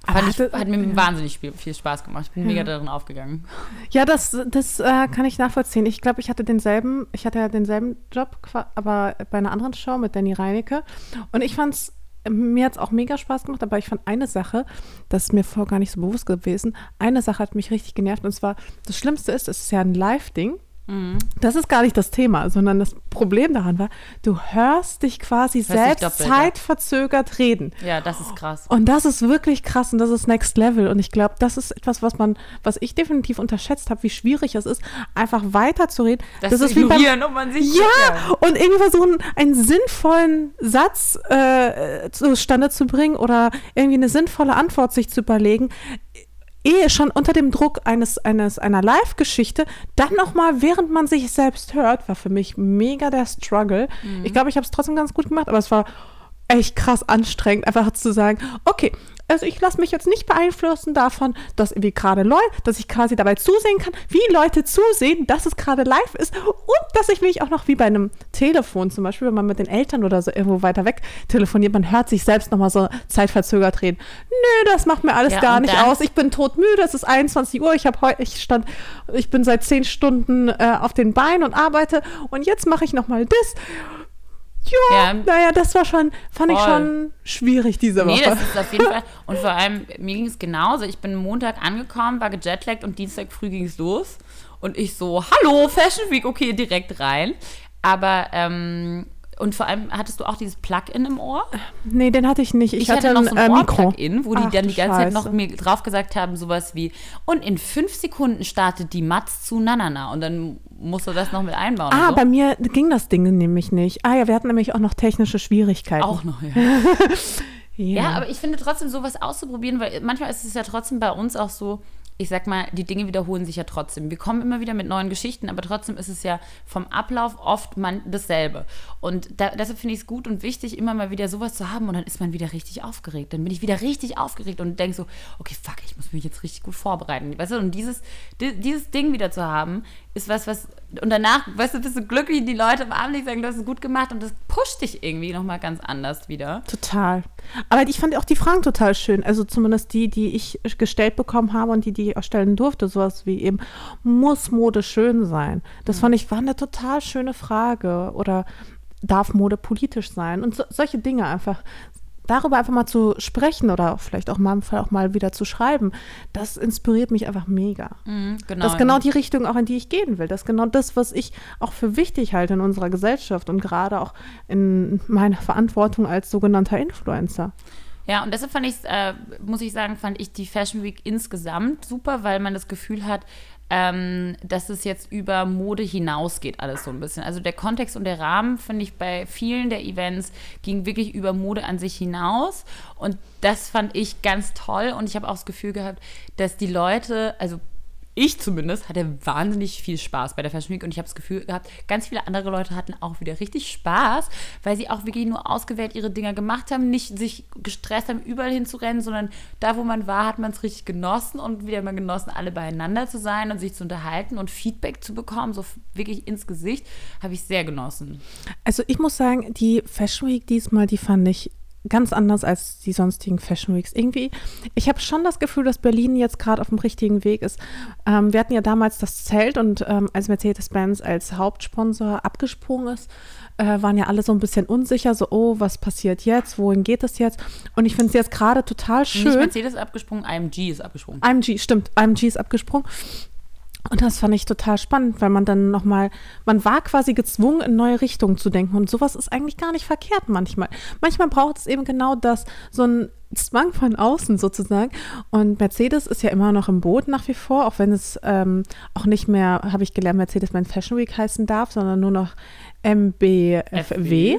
Aber fand ich, hat mir ja. wahnsinnig viel, Spaß gemacht. Ich bin mega darin aufgegangen. Ja, das, das äh, kann ich nachvollziehen. Ich glaube, ich hatte denselben, ich hatte ja denselben Job, aber bei einer anderen Show mit Danny Reinecke. Und ich fand's, mir hat es auch mega Spaß gemacht, aber ich fand eine Sache, das ist mir vorher gar nicht so bewusst gewesen, eine Sache hat mich richtig genervt und zwar, das Schlimmste ist, es ist ja ein Live-Ding. Mhm. Das ist gar nicht das Thema, sondern das Problem daran war, du hörst dich quasi dich selbst doppelt, ja. zeitverzögert reden. Ja, das ist krass. Und das ist wirklich krass und das ist Next Level. Und ich glaube, das ist etwas, was man, was ich definitiv unterschätzt habe, wie schwierig es ist, einfach weiterzureden. Das, Das, ist wie beim, und man sich ja, und irgendwie versuchen, einen sinnvollen Satz äh, zustande zu bringen oder irgendwie eine sinnvolle Antwort sich zu überlegen. Ehe schon unter dem Druck eines, eines einer Live-Geschichte, dann nochmal, während man sich selbst hört, war für mich mega der Struggle. Ich glaube, ich habe es trotzdem ganz gut gemacht, aber es war echt krass anstrengend, einfach zu sagen, okay, also ich lasse mich jetzt nicht beeinflussen davon, dass irgendwie gerade läuft, dass ich quasi dabei zusehen kann, wie Leute zusehen, dass es gerade live ist und dass ich mich auch noch wie bei einem Telefon zum Beispiel, wenn man mit den Eltern oder so irgendwo weiter weg telefoniert, man hört sich selbst nochmal so zeitverzögert reden. Nö, das macht mir alles Ja, gar nicht dann- aus. Ich bin todmüde, es ist 21 Uhr, ich habe heute, ich stand, ich bin seit 10 Stunden äh, auf den Beinen und arbeite und jetzt mache ich nochmal das. Ja, Ja. naja, das war schon, fand ich Voll. schon schwierig diese Woche. Nee, das ist auf jeden Fall. Und vor allem, mir ging es genauso. Ich bin Montag angekommen, war gejetlaggt und Dienstag früh ging es los. Und ich so, hallo, Fashion Week, okay, direkt rein. Aber ähm, Und vor allem hattest du auch dieses Plugin im Ohr? Nee, den hatte ich nicht. Ich, Ich, hatte, hatte, noch so ein äh, Mikro. Ohr-Plugin, wo die Ach, dann die ganze Zeit noch Scheiße. mir drauf gesagt haben, sowas wie, und in fünf Sekunden startet die Matz zu Nanana. Und dann musst du das noch mit einbauen. Ah, so. bei mir ging das Ding nämlich nicht. Ah ja, wir hatten nämlich auch noch technische Schwierigkeiten. auch noch, ja. Ja, Ja, aber ich finde trotzdem, sowas auszuprobieren, weil manchmal ist es ja trotzdem bei uns auch so, ich sag mal, die Dinge wiederholen sich ja trotzdem. Wir kommen immer wieder mit neuen Geschichten, aber trotzdem ist es ja vom Ablauf oft man dasselbe. Und da, deshalb finde ich es gut und wichtig, immer mal wieder sowas zu haben und dann ist man wieder richtig aufgeregt. Dann bin ich wieder richtig aufgeregt und denke so, okay, fuck, ich muss mich jetzt richtig gut vorbereiten. Weißt du, und dieses, di- dieses Ding wieder zu haben, ist was, was, und danach, weißt du, bist du glücklich, die Leute am Abend sagen, du hast es gut gemacht und das pusht dich irgendwie nochmal ganz anders wieder. Total. Aber ich fand auch die Fragen total schön. Also zumindest die, die ich gestellt bekommen habe und die, die ich auch stellen durfte. Sowas wie eben, muss Mode schön sein? Das fand ich, war eine total schöne Frage. Oder darf Mode politisch sein? Und so, solche Dinge einfach. Darüber einfach mal zu sprechen oder vielleicht auch mal im Fall auch mal wieder zu schreiben, das inspiriert mich einfach mega. Mhm, genau. Das ist genau die Richtung, auch in die ich gehen will. Das ist genau das, was ich auch für wichtig halte in unserer Gesellschaft und gerade auch in meiner Verantwortung als sogenannter Influencer. Ja, und deshalb fand ich, äh, muss ich sagen, fand ich die Fashion Week insgesamt super, weil man das Gefühl hat, ähm, dass es jetzt über Mode hinausgeht, alles so ein bisschen. Also der Kontext und der Rahmen, finde ich, bei vielen der Events ging wirklich über Mode an sich hinaus. Und das fand ich ganz toll. Und ich habe auch das Gefühl gehabt, dass die Leute, also ich zumindest hatte wahnsinnig viel Spaß bei der Fashion Week und ich habe das Gefühl gehabt, ganz viele andere Leute hatten auch wieder richtig Spaß, weil sie auch wirklich nur ausgewählt ihre Dinger gemacht haben, nicht sich gestresst haben, überall hinzurennen, sondern da, wo man war, hat man es richtig genossen und wieder mal genossen, alle beieinander zu sein und sich zu unterhalten und Feedback zu bekommen, so wirklich ins Gesicht, habe ich sehr genossen. Also ich muss sagen, die Fashion Week diesmal, die fand ich ganz anders als die sonstigen Fashion Weeks. Irgendwie, ich habe schon das Gefühl, dass Berlin jetzt gerade auf dem richtigen Weg ist. Ähm, wir hatten ja damals das Zelt und ähm, als Mercedes-Benz als Hauptsponsor abgesprungen ist, äh, waren ja alle so ein bisschen unsicher, so, oh, was passiert jetzt? Wohin geht es jetzt? Und ich finde es jetzt gerade total Nicht schön. Mercedes ist abgesprungen, IMG ist abgesprungen. IMG, stimmt, IMG ist abgesprungen. Und das fand ich total spannend, weil man dann nochmal, man war quasi gezwungen, in neue Richtungen zu denken. Und sowas ist eigentlich gar nicht verkehrt manchmal. Manchmal braucht es eben genau das, so ein Zwang von außen sozusagen. Und Mercedes ist ja immer noch im Boot nach wie vor, auch wenn es ähm, auch nicht mehr, habe ich gelernt, Mercedes-Benz Fashion Week heißen darf, sondern nur noch MBFW.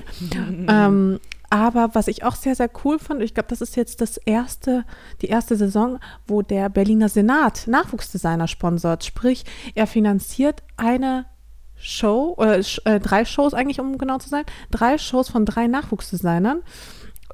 ähm, aber was ich auch sehr, sehr cool fand, ich glaube, das ist jetzt das erste, die erste Saison, wo der Berliner Senat Nachwuchsdesigner sponsort. Sprich, er finanziert eine Show, sch- äh, drei Shows eigentlich, um genau zu sein, drei Shows von drei Nachwuchsdesignern.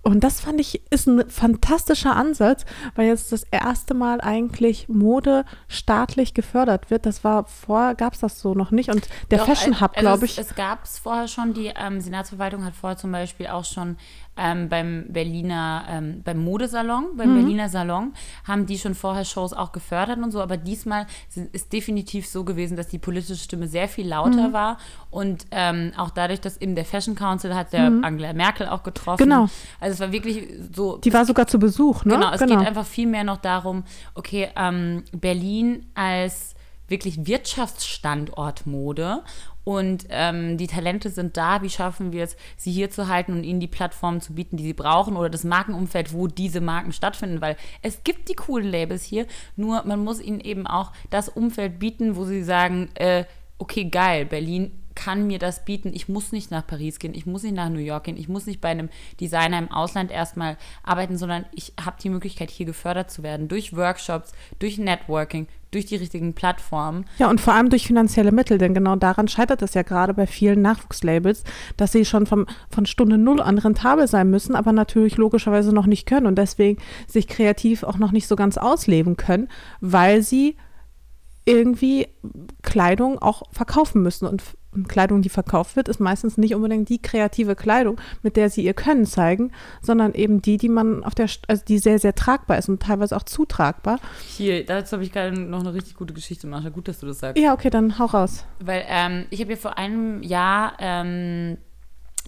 Und das fand ich, ist ein fantastischer Ansatz, weil jetzt das erste Mal eigentlich Mode staatlich gefördert wird. Das war vorher, gab es das so noch nicht. Und der Doch, Fashion Hub, also glaube es- ich, Es gab es vorher schon, die ähm, Senatsverwaltung hat vorher zum Beispiel auch schon ähm, beim Berliner, ähm, beim Modesalon, beim Mhm. Berliner Salon, haben die schon vorher Shows auch gefördert und so, aber diesmal ist definitiv so gewesen, dass die politische Stimme sehr viel lauter Mhm. war und ähm, auch dadurch, dass eben der Fashion Council hat der Angela Merkel auch getroffen. Mhm. Genau. Also es war wirklich so die war sogar zu Besuch, ne? Genau, es geht einfach viel mehr noch darum, okay, ähm, Berlin als wirklich Wirtschaftsstandort Mode und ähm, die Talente sind da. Wie schaffen wir es, sie hier zu halten und ihnen die Plattformen zu bieten, die sie brauchen oder das Markenumfeld, wo diese Marken stattfinden? Weil es gibt die coolen Labels hier, nur man muss ihnen eben auch das Umfeld bieten, wo sie sagen, äh, okay, geil, Berlin kann mir das bieten. Ich muss nicht nach Paris gehen, ich muss nicht nach New York gehen, ich muss nicht bei einem Designer im Ausland erstmal arbeiten, sondern ich habe die Möglichkeit, hier gefördert zu werden durch Workshops, durch Networking, durch die richtigen Plattformen. Ja, und vor allem durch finanzielle Mittel, denn genau daran scheitert es ja gerade bei vielen Nachwuchslabels, dass sie schon vom, von Stunde Null an rentabel sein müssen, aber natürlich logischerweise noch nicht können und deswegen sich kreativ auch noch nicht so ganz ausleben können, weil sie irgendwie Kleidung auch verkaufen müssen. Und Kleidung, die verkauft wird, ist meistens nicht unbedingt die kreative Kleidung, mit der sie ihr Können zeigen, sondern eben die, die man auf der, also die sehr, sehr tragbar ist und teilweise auch zutragbar. Hier, dazu habe ich gerade noch eine richtig gute Geschichte, Marsha. Gut, dass du das sagst. Ja, okay, dann hau raus. Weil ähm, ich habe ja vor einem Jahr ähm,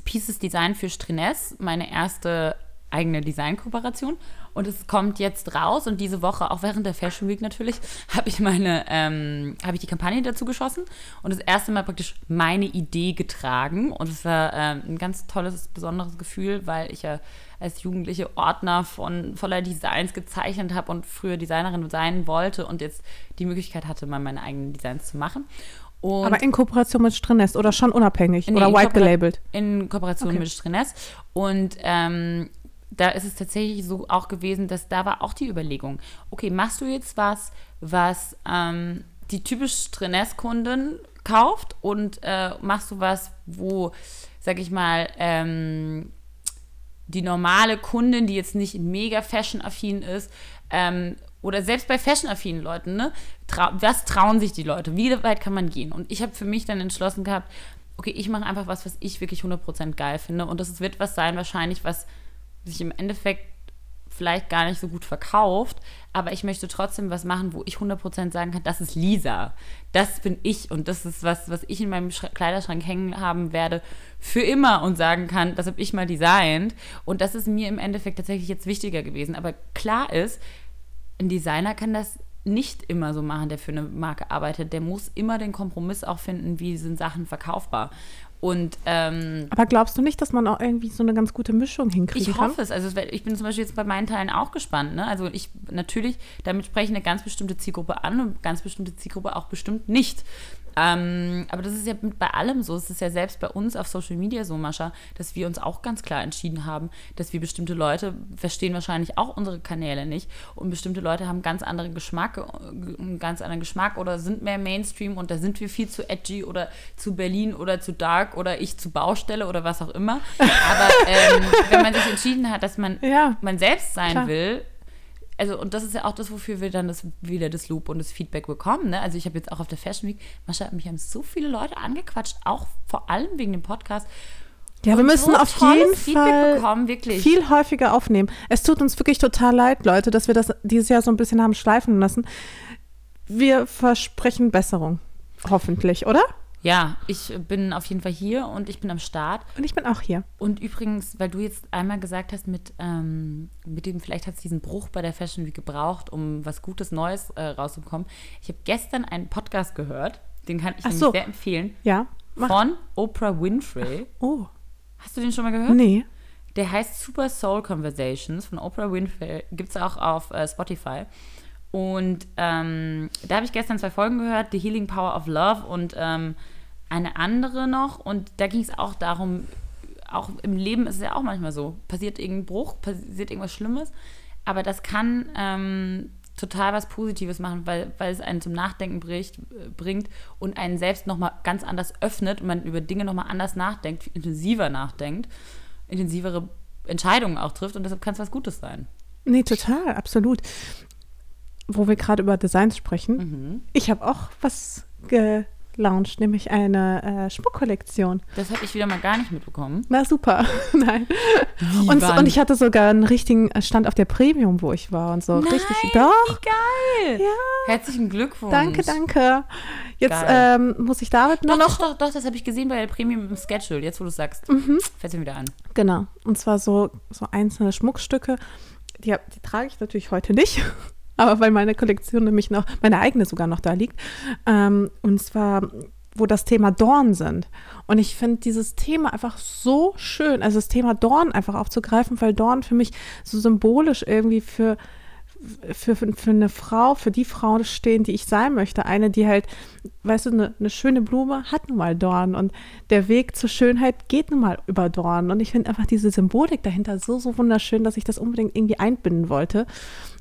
Pieces Design für Strines, meine erste eigene Designkooperation. Und es kommt jetzt raus und diese Woche, auch während der Fashion Week natürlich, habe ich meine, ähm, habe ich die Kampagne dazu geschossen und das erste Mal praktisch meine Idee getragen. Und es war ähm, ein ganz tolles, besonderes Gefühl, weil ich ja als Jugendliche Ordner von voller Designs gezeichnet habe und früher Designerin sein wollte und jetzt die Möglichkeit hatte, mal meine eigenen Designs zu machen. Und Aber in Kooperation mit Strinest oder schon unabhängig Nee, oder white gelabelt? In Kooperation Okay. mit Strenes. Und ähm, da ist es tatsächlich so auch gewesen, dass da war auch die Überlegung, okay, machst du jetzt was, was ähm, die typisch Strenes-Kundin kauft und äh, machst du was, wo, sag ich mal, ähm, die normale Kundin, die jetzt nicht mega fashion-affin ist, ähm, oder selbst bei fashion-affinen Leuten, ne, trau was trauen sich die Leute? Wie weit kann man gehen? Und ich habe für mich dann entschlossen gehabt, okay, ich mache einfach was, was ich wirklich 100% geil finde. Und das wird was sein, wahrscheinlich, was sich im Endeffekt vielleicht gar nicht so gut verkauft, aber ich möchte trotzdem was machen, wo ich 100% sagen kann, das ist Lisa. Das bin ich und das ist was, was ich in meinem Schra- Kleiderschrank hängen haben werde für immer und sagen kann, das habe ich mal designt und das ist mir im Endeffekt tatsächlich jetzt wichtiger gewesen. Aber klar ist, ein Designer kann das nicht immer so machen, der für eine Marke arbeitet. Der muss immer den Kompromiss auch finden, wie sind Sachen verkaufbar. Und ähm, Aber glaubst du nicht, dass man auch irgendwie so eine ganz gute Mischung hinkriegen ich kann? hoffe es. Also es wär- ich bin zum Beispiel jetzt bei meinen Teilen auch gespannt. Ne? Also ich natürlich, damit spreche ich eine ganz bestimmte Zielgruppe an und ganz bestimmte Zielgruppe auch bestimmt nicht. Ähm, aber das ist ja bei allem so. Es ist ja selbst bei uns auf Social Media so, Mascha, dass wir uns auch ganz klar entschieden haben, dass wir bestimmte Leute verstehen wahrscheinlich auch unsere Kanäle nicht und bestimmte Leute haben ganz anderen Geschmack, äh, einen ganz anderen Geschmack oder sind mehr Mainstream und da sind wir viel zu edgy oder zu Berlin oder zu dark oder ich zu Baustelle oder was auch immer. Aber ähm, wenn man sich entschieden hat, dass man Ja. man selbst sein Klar. will, also und das ist ja auch das, wofür wir dann das, wieder das Lob und das Feedback bekommen. Ne? Also ich habe jetzt auch auf der Fashion Week, Mascha, mich haben so viele Leute angequatscht, auch vor allem wegen dem Podcast. Ja, wir und müssen so auf jeden Feedback Fall bekommen, wirklich. viel häufiger aufnehmen. Es tut uns wirklich total leid, Leute, dass wir das dieses Jahr so ein bisschen haben schleifen lassen. Wir versprechen Besserung. Hoffentlich, oder? Ja, ich bin auf jeden Fall hier und ich bin am Start. Und ich bin auch hier. Und übrigens, weil du jetzt einmal gesagt hast, mit, ähm, mit dem, vielleicht hat es diesen Bruch bei der Fashion Week gebraucht, um was Gutes Neues äh, rauszukommen. Ich habe gestern einen Podcast gehört, den kann ich Ach so. sehr empfehlen, Ja. Mach. von Oprah Winfrey. Oh, Hast du den schon mal gehört? nee. Der heißt Super Soul Conversations von Oprah Winfrey. Gibt es auch auf äh, Spotify. Und ähm, da habe ich gestern zwei Folgen gehört: The Healing Power of Love und ähm, eine andere noch. Und da ging es auch darum, auch im Leben ist es ja auch manchmal so: passiert irgendein Bruch, passiert irgendwas Schlimmes. Aber das kann ähm, total was Positives machen, weil, weil es einen zum Nachdenken bricht, bringt und einen selbst nochmal ganz anders öffnet und man über Dinge nochmal anders nachdenkt, intensiver nachdenkt, intensivere Entscheidungen auch trifft und deshalb kann es was Gutes sein. Nee, total, absolut. Wo wir gerade über Designs sprechen. Mhm. Ich habe auch was gelauncht, nämlich eine äh, Schmuckkollektion. Das habe ich wieder mal gar nicht mitbekommen. Na super, nein. Und, und ich hatte sogar einen richtigen Stand auf der Premium, wo ich war und so. Nein, Richtig, Wie doch. geil! Ja. Herzlichen Glückwunsch. Danke, danke. Jetzt ähm, muss ich David noch. doch, doch, doch, das habe ich gesehen bei der Premium im Schedule. Jetzt, wo du es sagst, Mhm. fällt mir wieder an. Genau. Und zwar so, so einzelne Schmuckstücke. Die, die trage ich natürlich heute nicht. Aber weil meine Kollektion nämlich noch, meine eigene sogar noch da liegt. Ähm, und zwar, wo das Thema Dorn sind. Und ich finde dieses Thema einfach so schön, also das Thema Dorn einfach aufzugreifen, weil Dorn für mich so symbolisch irgendwie für, für, für, für eine Frau, für die Frau stehen, die ich sein möchte. Eine, die halt, weißt du, eine, eine schöne Blume hat nun mal Dorn und der Weg zur Schönheit geht nun mal über Dorn. Und ich finde einfach diese Symbolik dahinter so, so wunderschön, dass ich das unbedingt irgendwie einbinden wollte.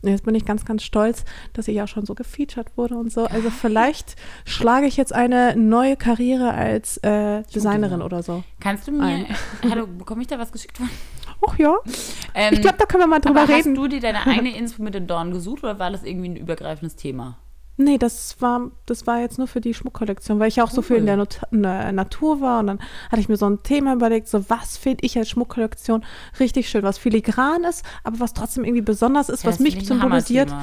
Und jetzt bin ich ganz, ganz stolz, dass ich auch schon so gefeatured wurde und so. Also vielleicht schlage ich jetzt eine neue Karriere als äh, Designerin oder so. Kannst du mir. Ein. Hallo, bekomme ich da was geschickt von? Ach ja, Ähm, ich glaube, da können wir mal drüber aber reden. Hast du dir deine eigene Inspo mit den Dornen gesucht oder war das irgendwie ein übergreifendes Thema? Nee, das war, das war jetzt nur für die Schmuckkollektion, weil ich ja auch so viel in der Not Na- Natur war und dann hatte ich mir so ein Thema überlegt, so was finde ich als Schmuckkollektion richtig schön, was filigran ist, aber was trotzdem irgendwie besonders ist, Ja, was mich symbolisiert.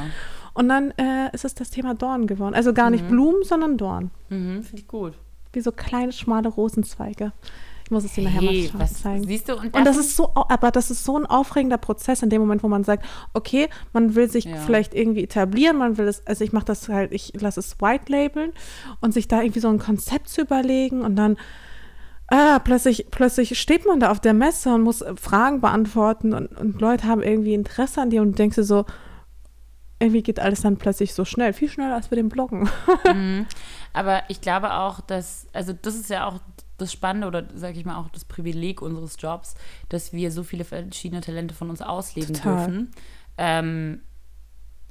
Und dann äh, ist es das Thema Dorn geworden. Also gar nicht Blumen, sondern Dorn. Mhm, finde ich gut. Wie so kleine, schmale Rosenzweige. Muss es dir nachher mal Hey, was zeigen. siehst du? Und, Und das ist so, aber das ist so ein aufregender Prozess in dem Moment, wo man sagt, okay, man will sich Ja. vielleicht irgendwie etablieren, man will es, also ich mache das halt, ich lasse es white labeln und sich da irgendwie so ein Konzept zu überlegen und dann ah, plötzlich, plötzlich steht man da auf der Messe und muss äh, Fragen beantworten und, und Leute haben irgendwie Interesse an dir und du denkst dir so, irgendwie geht alles dann plötzlich so schnell, viel schneller als wir den Bloggen. Aber ich glaube auch, dass, also das ist ja auch das Spannende oder sage ich mal auch das Privileg unseres Jobs, dass wir so viele verschiedene Talente von uns ausleben Total. dürfen. Ähm,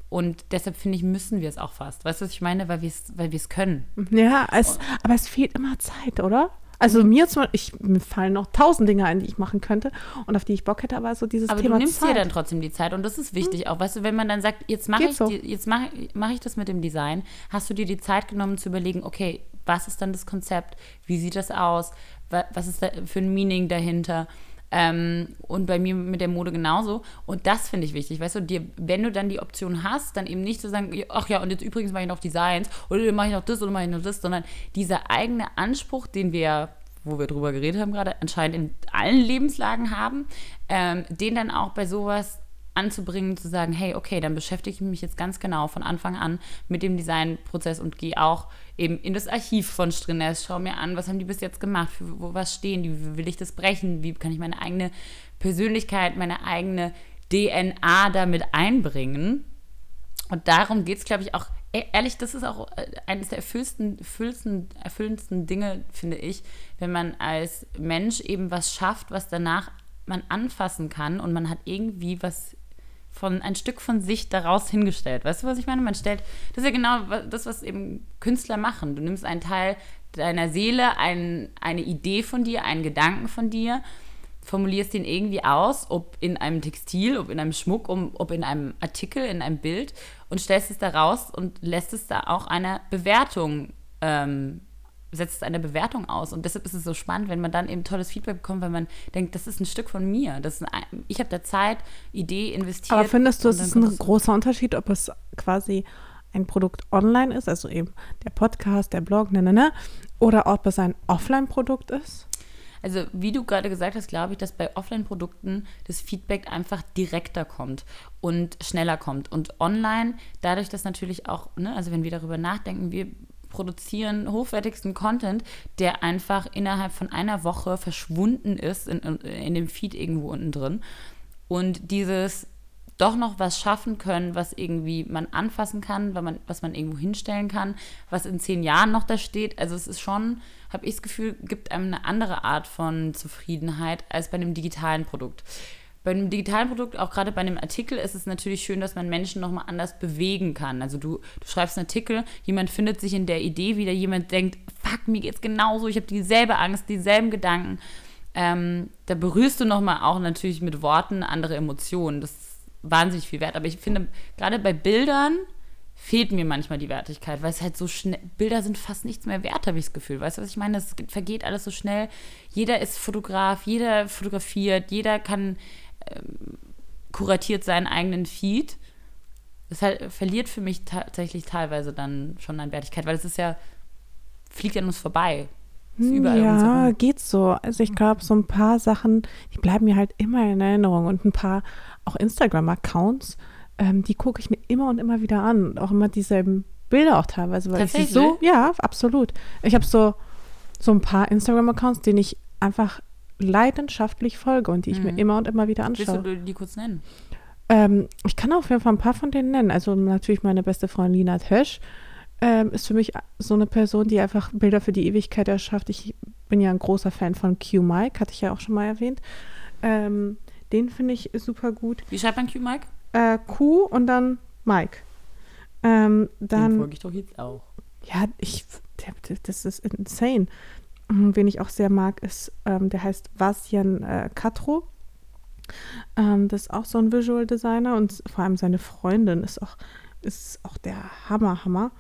und deshalb finde ich, müssen wir es auch fast. Weißt du, was ich meine? Weil wir es weil können. Ja, es, aber es fehlt immer Zeit, oder? Also mir zum ich, mir fallen noch tausend Dinge ein, die ich machen könnte und auf die ich Bock hätte, aber so dieses Aber Thema du nimmst Zeit. dir dann trotzdem die Zeit und das ist wichtig auch. Weißt du, wenn man dann sagt, jetzt mache ich, so. die, jetzt mache mach ich das mit dem Design, hast du dir die Zeit genommen zu überlegen, okay, was ist dann das Konzept? Wie sieht das aus? Wa- Was ist da für ein Meaning dahinter? Ähm, und bei mir mit der Mode genauso. Und das finde ich wichtig, weißt du, dir, wenn du dann die Option hast, dann eben nicht zu sagen, ach ja, und jetzt übrigens mache ich noch Designs oder mache ich noch das oder mache ich noch das, sondern dieser eigene Anspruch, den wir, wo wir drüber geredet haben gerade, anscheinend in allen Lebenslagen haben, ähm, den dann auch bei sowas anzubringen, zu sagen, hey, okay, dann beschäftige ich mich jetzt ganz genau von Anfang an mit dem Designprozess und gehe auch eben in das Archiv von Strines, schau mir an, was haben die bis jetzt gemacht, für wo was stehen die, wie will ich das brechen, wie kann ich meine eigene Persönlichkeit, meine eigene DNA damit einbringen. Und darum geht es, glaube ich, auch, e- ehrlich, das ist auch äh, eines der erfüllendsten, erfüllendsten, erfüllendsten Dinge, finde ich, wenn man als Mensch eben was schafft, was danach man anfassen kann und man hat irgendwie was von ein Stück von sich daraus hingestellt. Weißt du, was ich meine? Man stellt, das ist ja genau das, was eben Künstler machen. Du nimmst einen Teil deiner Seele, ein, eine Idee von dir, einen Gedanken von dir, formulierst den irgendwie aus, ob in einem Textil, ob in einem Schmuck, um, ob in einem Artikel, in einem Bild und stellst es da raus und lässt es da auch einer Bewertung, ähm, setzt es eine Bewertung aus. Und deshalb ist es so spannend, wenn man dann eben tolles Feedback bekommt, weil man denkt, das ist ein Stück von mir. Das ein, ich habe da Zeit, Idee investiert. aber findest du, es ist ein großer Unterschied, ob es quasi ein Produkt online ist, also eben der Podcast, der Blog, ne, ne, ne, oder ob es ein Offline-Produkt ist? Also wie du gerade gesagt hast, glaube ich, dass bei Offline-Produkten das Feedback einfach direkter kommt und schneller kommt. Und online, dadurch, dass natürlich auch, ne, also wenn wir darüber nachdenken, wir produzieren hochwertigsten Content, der einfach innerhalb von einer Woche verschwunden ist in, in, dem Feed irgendwo unten drin. Und dieses doch noch was schaffen können, was irgendwie man anfassen kann, man, was man irgendwo hinstellen kann, was in zehn Jahren noch da steht. Also es ist schon, habe ich das Gefühl, gibt einem eine andere Art von Zufriedenheit als bei einem digitalen Produkt. Bei einem digitalen Produkt, auch gerade bei einem Artikel, ist es natürlich schön, dass man Menschen nochmal anders bewegen kann. Also du, du schreibst einen Artikel, jemand findet sich in der Idee wieder, jemand denkt, fuck, mir geht's genauso, ich habe dieselbe Angst, dieselben Gedanken. Ähm, da berührst du nochmal auch natürlich mit Worten andere Emotionen. Das ist wahnsinnig viel wert. Aber ich finde, gerade bei Bildern fehlt mir manchmal die Wertigkeit, weil es halt so schnell, Bilder sind fast nichts mehr wert, habe ich das Gefühl. Weißt du, was ich meine? Es vergeht alles so schnell. Jeder ist Fotograf, jeder fotografiert, jeder kann ähm, kuratiert seinen eigenen Feed. Das halt, verliert für mich tatsächlich teilweise dann schon an Wertigkeit, weil es ist ja, fliegt an uns vorbei. Uns ja, geht so. Also ich glaube, so ein paar Sachen, die bleiben mir halt immer in Erinnerung und ein paar auch Instagram-Accounts, ähm, die gucke ich mir immer und immer wieder an und auch immer dieselben Bilder auch teilweise, weil ich sie so, Tatsächlich? ja, absolut. Ich habe so so ein paar Instagram-Accounts, denen ich einfach leidenschaftlich folge und die ich mir immer und immer wieder Mhm. Willst anschaue. du die kurz nennen? Ähm, ich kann auf jeden Fall ein paar von denen nennen. Also natürlich meine beste Freundin Lina Tösch ähm, ist für mich so eine Person, die einfach Bilder für die Ewigkeit erschafft. Ich bin ja ein großer Fan von Q Mike, hatte ich ja auch schon mal erwähnt. Ähm, den finde ich super gut. Wie schreibt man Q, Mike? Äh, Q und dann Mike. Ähm, Den dann, folge ich doch jetzt auch. ja, ich, das ist insane. Mhm, Wen ich auch sehr mag, ist, ähm, der heißt Vasjan äh, Katro. Ähm, das ist auch so ein Visual Designer und vor allem seine Freundin ist auch, ist auch der Hammer, Hammer.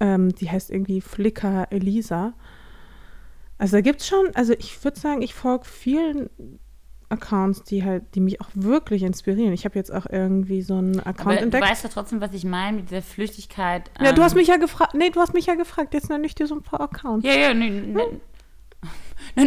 Ähm, die heißt irgendwie Flickr Elisa. Also da gibt es schon, also ich würde sagen, ich folge vielen Accounts, die halt, die mich auch wirklich inspirieren. Ich habe jetzt auch irgendwie so einen Account Aber du entdeckt. weißt ja trotzdem, was ich meine mit der Flüchtigkeit. ja, du ähm, hast mich ja gefragt, nee, du hast mich ja gefragt, jetzt nenne ich dir so ein paar Accounts. Ja, ja, nee, nee.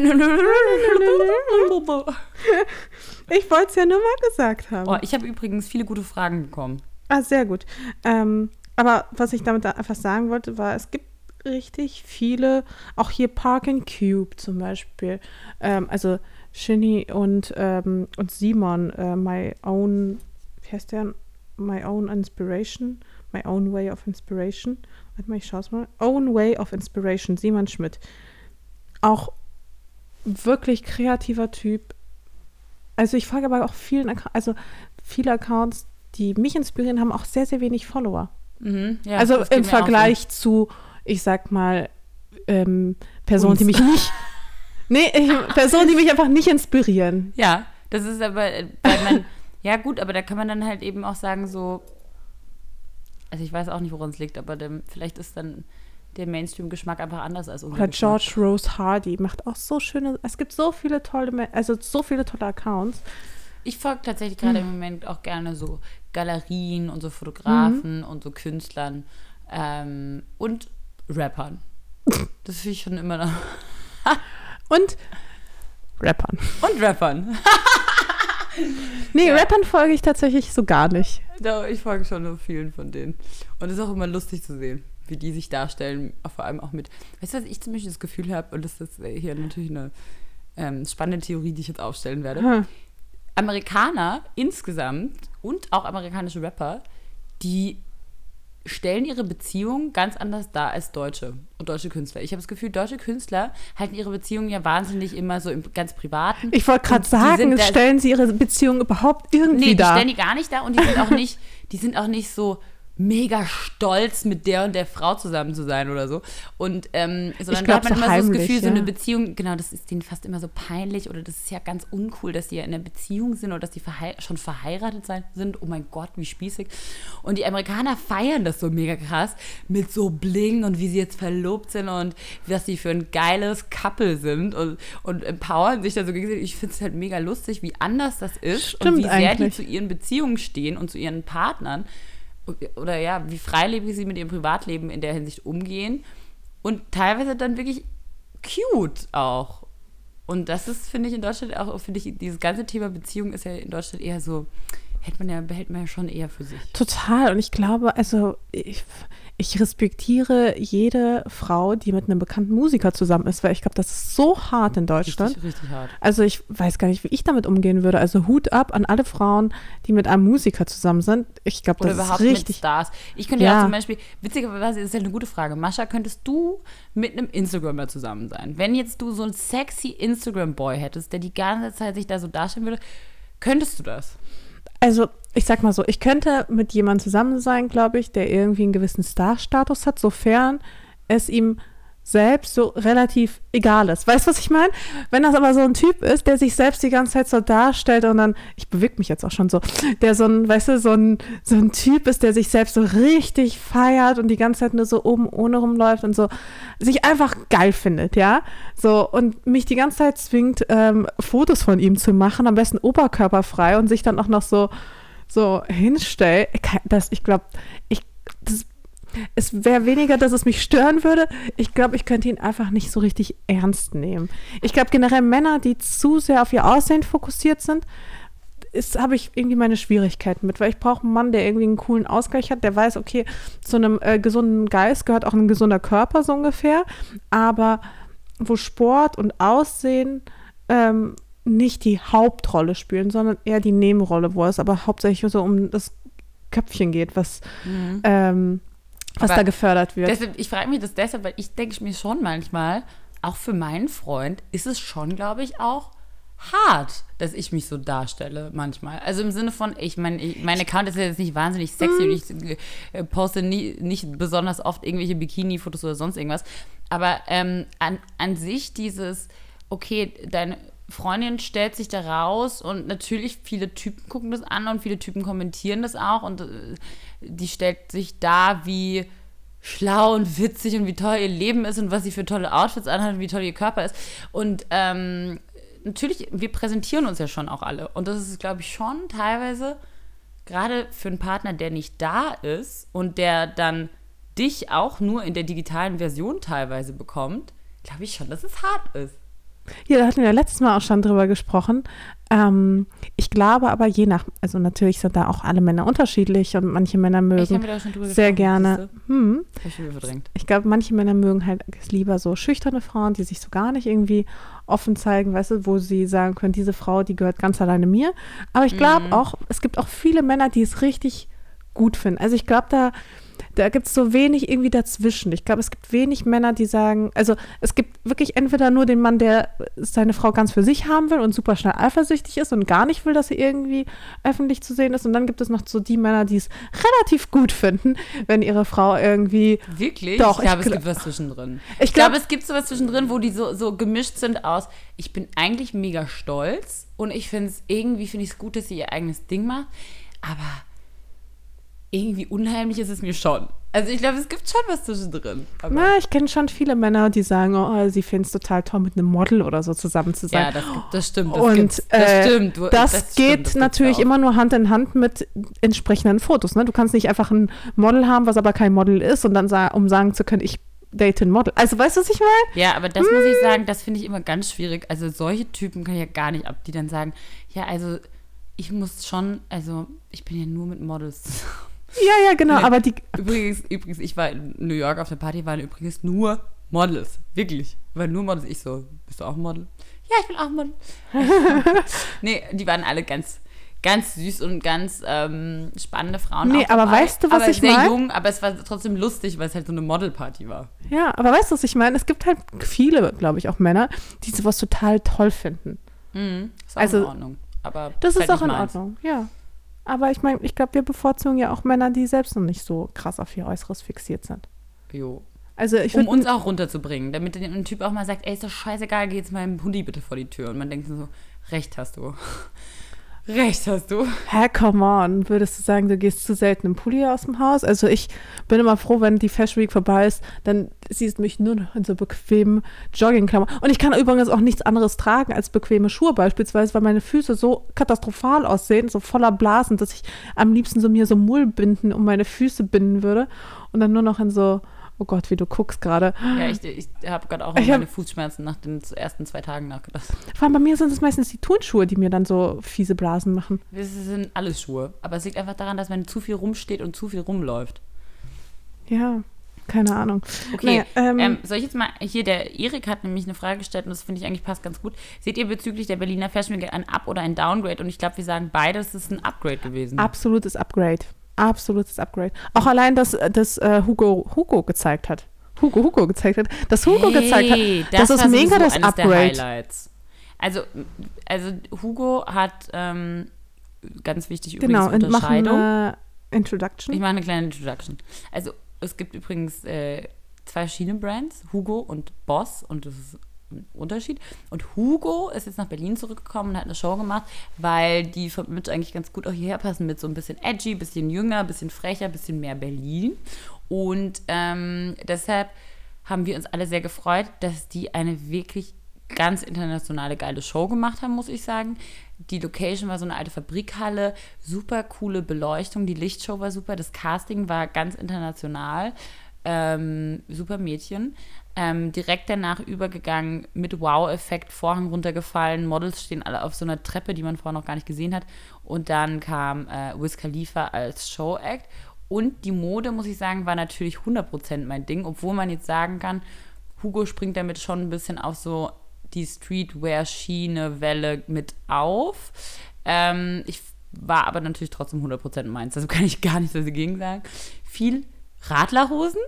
Ich wollte es ja nur mal gesagt haben. Oh, ich habe übrigens viele gute Fragen bekommen. Ah, sehr gut. Ähm, aber was ich damit einfach sagen wollte, war, es gibt richtig viele, auch hier Park and Cube zum Beispiel. Ähm, also Shinny und, ähm, und Simon, äh, My Own, wie heißt der? My Own Inspiration, My Own Way of Inspiration. Warte mal, ich schaue es mal. Own Way of Inspiration, Simon Schmidt. Auch wirklich kreativer Typ. Also ich folge aber auch vielen, Acc- also viele Accounts, die mich inspirieren, haben auch sehr, sehr wenig Follower. Mhm, ja, also im. Vergleich zu, ich sag mal, ähm, Personen, Uns. die mich nicht, nee, Personen, die mich einfach nicht inspirieren. Ja, das ist aber, äh, weil man, ja gut, aber da kann man dann halt eben auch sagen, so, also ich weiß auch nicht, woran es liegt, aber dem, vielleicht ist dann der Mainstream-Geschmack einfach anders als unser Oder Geschmack. George Rose Hardy macht auch so schöne, es gibt so viele tolle, also so viele tolle Accounts. Ich folge tatsächlich gerade Hm. im Moment auch gerne so Galerien und so Mhm. Fotografen und so Künstlern ähm, und Rappern. Das finde ich schon immer noch. Und Rappern. Und Rappern. Nee, Ja. Rappern folge ich tatsächlich so gar nicht. Doch, ich folge schon nur vielen von denen. Und es ist auch immer lustig zu sehen, wie die sich darstellen. Vor allem auch mit. Weißt du, was ich zum Beispiel das Gefühl habe? Und das ist hier natürlich eine ähm, spannende Theorie, die ich jetzt aufstellen werde. Hm. Amerikaner insgesamt und auch amerikanische Rapper, die stellen ihre Beziehung ganz anders dar als Deutsche und deutsche Künstler. Ich habe das Gefühl, deutsche Künstler halten ihre Beziehungen ja wahnsinnig immer so im ganz privaten. Ich wollte gerade die sagen, stellen sie ihre Beziehung überhaupt irgendwie Nee, die dar? stellen die gar nicht da und die sind auch nicht, die sind auch nicht so mega stolz, mit der und der Frau zusammen zu sein oder so. Und ähm, sondern glaub, da hat man so immer so das heimlich, Gefühl, so ja. eine Beziehung, genau, das ist denen fast immer so peinlich oder das ist ja ganz uncool, dass die ja in einer Beziehung sind oder dass die verhei schon verheiratet sein, sind. Oh mein Gott, wie spießig. Und die Amerikaner feiern das so mega krass mit so Bling und wie sie jetzt verlobt sind und was sie für ein geiles Couple sind und, und empowern sich da so gegenseitig. Ich finde es halt mega lustig, wie anders das ist und Stimmt wie sehr eigentlich. die zu ihren Beziehungen stehen und zu ihren Partnern oder ja, wie freilebig sie mit ihrem Privatleben in der Hinsicht umgehen und teilweise dann wirklich cute auch. Und das ist, finde ich, in Deutschland auch, finde ich, dieses ganze Thema Beziehung ist ja in Deutschland eher so, hält man ja, behält man ja schon eher für sich. Total. Und ich glaube, also ich, ich respektiere jede Frau, die mit einem bekannten Musiker zusammen ist, weil ich glaube, das ist so hart in Deutschland. Richtig, richtig hart. Also ich weiß gar nicht, wie ich damit umgehen würde. Also Hut ab an alle Frauen, die mit einem Musiker zusammen sind. Ich glaube, das ist überhaupt mit richtig. Stars. Ich könnte ja. Ja. zum Beispiel, witzigerweise ist ja eine gute Frage. Mascha, könntest du mit einem Instagrammer zusammen sein? Wenn jetzt du so einen sexy Instagram-Boy hättest, der die ganze Zeit sich da so darstellen würde, könntest du das? Also ich sag mal so, ich könnte mit jemandem zusammen sein, glaube ich, der irgendwie einen gewissen Star-Status hat, sofern es ihm selbst so relativ egal ist. Weißt du, was ich meine? Wenn das aber so ein Typ ist, der sich selbst die ganze Zeit so darstellt und dann, ich bewege mich jetzt auch schon so, der so ein, weißt du, so ein, so ein Typ ist, der sich selbst so richtig feiert und die ganze Zeit nur so oben ohne rumläuft und so sich einfach geil findet, ja? So, und mich die ganze Zeit zwingt, ähm, Fotos von ihm zu machen, am besten oberkörperfrei und sich dann auch noch so, so hinstellt. Das, ich glaube, ich, das es wäre weniger, dass es mich stören würde. Ich glaube, ich könnte ihn einfach nicht so richtig ernst nehmen. Ich glaube generell Männer, die zu sehr auf ihr Aussehen fokussiert sind, habe ich irgendwie meine Schwierigkeiten mit, weil ich brauche einen Mann, der irgendwie einen coolen Ausgleich hat, der weiß, okay, zu einem äh, gesunden Geist gehört auch ein gesunder Körper so ungefähr, aber wo Sport und Aussehen ähm, nicht die Hauptrolle spielen, sondern eher die Nebenrolle, wo es aber hauptsächlich so um das Köpfchen geht, was ähm, was Aber da gefördert wird. Deshalb, ich frage mich das deshalb, weil ich denke mir schon manchmal, auch für meinen Freund ist es schon, glaube ich, auch hart, dass ich mich so darstelle manchmal. Also im Sinne von, ich meine, mein Account ist ja jetzt nicht wahnsinnig sexy und ich äh, poste nie, nicht besonders oft irgendwelche Bikini-Fotos oder sonst irgendwas. Aber ähm, an, an sich dieses, okay, deine Freundin stellt sich da raus und natürlich viele Typen gucken das an und viele Typen kommentieren das auch und äh, die stellt sich da wie schlau und witzig und wie toll ihr Leben ist und was sie für tolle Outfits anhat und wie toll ihr Körper ist. Und ähm, natürlich, wir präsentieren uns ja schon auch alle. Und das ist, glaube ich, schon teilweise, gerade für einen Partner, der nicht da ist und der dann dich auch nur in der digitalen Version teilweise bekommt, glaube ich schon, dass es hart ist. Ja, da hatten wir letztes Mal auch schon drüber gesprochen. Ähm, ich glaube aber je nach, also natürlich sind da auch alle Männer unterschiedlich und manche Männer Ich mögen sehr gerne. Hm, ich glaube, manche Männer mögen halt lieber so schüchterne Frauen, die sich so gar nicht irgendwie offen zeigen, weißt du, wo sie sagen können, diese Frau, die gehört ganz alleine mir. Aber ich glaube Mhm. auch, es gibt auch viele Männer, die es richtig gut finden. Also ich glaube, da, da gibt es so wenig irgendwie dazwischen. Ich glaube, es gibt wenig Männer, die sagen, also es gibt wirklich entweder nur den Mann, der seine Frau ganz für sich haben will und super schnell eifersüchtig ist und gar nicht will, dass sie irgendwie öffentlich zu sehen ist. Und dann gibt es noch so die Männer, die es relativ gut finden, wenn ihre Frau irgendwie Wirklich? Doch, ich glaube, ich es gibt was zwischendrin. Ich Ich glaube, glaub- es gibt sowas zwischendrin, wo die so, so gemischt sind aus, ich bin eigentlich mega stolz und ich finde es, irgendwie finde ich es gut, dass sie ihr eigenes Ding macht, aber irgendwie unheimlich ist es mir schon. Also ich glaube, es gibt schon was zwischendrin. Aber Na, ich kenne schon viele Männer, die sagen, oh, sie finden es total toll, mit einem Model oder so zusammen zu sein. ja, das, das stimmt. Das, und gibt's. das äh, stimmt. Das, stimmt, geht das gibt's natürlich auch. immer nur Hand in Hand mit entsprechenden Fotos. Ne? Du kannst nicht einfach ein Model haben, was aber kein Model ist, und dann sa um sagen zu können, ich date ein Model. Also weißt du, was ich meine? Ja, aber das muss ich sagen, das finde ich immer ganz schwierig. Also solche Typen kann ich ja gar nicht ab, die dann sagen, ja, also ich muss schon, also ich bin ja nur mit Models. Ja, ja, genau. Aber die, Übrigens, übrigens, ich war in New York auf der Party, waren übrigens nur Models. Wirklich. Waren nur Models. Ich so, bist du auch ein Model? Ja, ich bin auch ein Model. nee, die waren alle ganz, ganz süß und ganz ähm, spannende Frauen. Nee, aber dabei. weißt du, was aber ich sehr mein? jung, aber es war trotzdem lustig, weil es halt so eine Modelparty war. ja, aber weißt du, was ich meine? Es gibt halt viele, glaube ich, auch Männer, die sowas total toll finden. Mhm. Ist auch Also, in Ordnung. Aber Das ist halt auch in meins. Ordnung, ja. Aber ich meine, ich glaube, wir bevorzugen ja auch Männer, die selbst noch nicht so krass auf ihr Äußeres fixiert sind. Jo. Also ich Um uns auch runterzubringen, damit ein ein Typ auch mal sagt, ey, ist doch scheißegal, geh jetzt meinem Hundi bitte vor die Tür. Und man denkt so, recht hast du. Recht hast du. Hä, come on, würdest du sagen, du gehst zu selten im Pulli aus dem Haus? Also ich bin immer froh, wenn die Fashion Week vorbei ist, dann siehst du mich nur noch in so bequemen Joggingklamotten. Und ich kann übrigens auch nichts anderes tragen als bequeme Schuhe beispielsweise, weil meine Füße so katastrophal aussehen, so voller Blasen, dass ich am liebsten so mir so Mullbinden um meine Füße binden würde und dann nur noch in so, oh Gott, wie du guckst gerade. Ja, ich, ich habe gerade auch Ich hab- meine Fußschmerzen nach den ersten zwei Tagen nachgedacht. Vor allem bei mir sind es meistens die Turnschuhe, die mir dann so fiese Blasen machen. Das sind alles Schuhe. Aber es liegt einfach daran, dass man zu viel rumsteht und zu viel rumläuft. Ja, keine Ahnung. Okay, Naja, ähm, ähm, soll ich jetzt mal, hier der Erik hat nämlich eine Frage gestellt und das finde ich eigentlich passt ganz gut. Seht ihr bezüglich der Berliner Fashion Week ein Up- oder ein Downgrade? Und ich glaube, wir sagen beide, es ist ein Upgrade gewesen. Absolutes Upgrade. Absolutes Upgrade. Auch allein, dass das äh, Hugo Hugo gezeigt hat. Hugo Hugo gezeigt hat. Dass Hugo gezeigt hat. Das, ist war mega sowieso das Upgrade. Highlights. Also, also Hugo hat ähm, ganz wichtig übrigens Genau, Unterscheidung. eine Introduction. Ich mache eine kleine Introduction. Also es gibt übrigens äh, zwei verschiedene Brands, Hugo und Boss, und das ist Unterschied. Und Hugo ist jetzt nach Berlin zurückgekommen und hat eine Show gemacht, weil die von Mitch eigentlich ganz gut auch hierher passen mit so ein bisschen edgy, bisschen jünger, bisschen frecher, bisschen mehr Berlin. Und ähm, deshalb haben wir uns alle sehr gefreut, dass die eine wirklich ganz internationale geile Show gemacht haben, muss ich sagen. Die Location war so eine alte Fabrikhalle, super coole Beleuchtung, die Lichtshow war super, das Casting war ganz international, ähm, super Mädchen. Ähm, direkt danach übergegangen mit Wow-Effekt, Vorhang runtergefallen, Models stehen alle auf so einer Treppe, die man vorher noch gar nicht gesehen hat. Und dann kam äh, Wiz Khalifa als Show-Act. Und die Mode, muss ich sagen, war natürlich 100% mein Ding, obwohl man jetzt sagen kann, Hugo springt damit schon ein bisschen auf so die Streetwear-Schiene-Welle mit auf. Ähm, ich war aber natürlich trotzdem 100% meins, also kann ich gar nichts dagegen sagen. Viel Radlerhosen,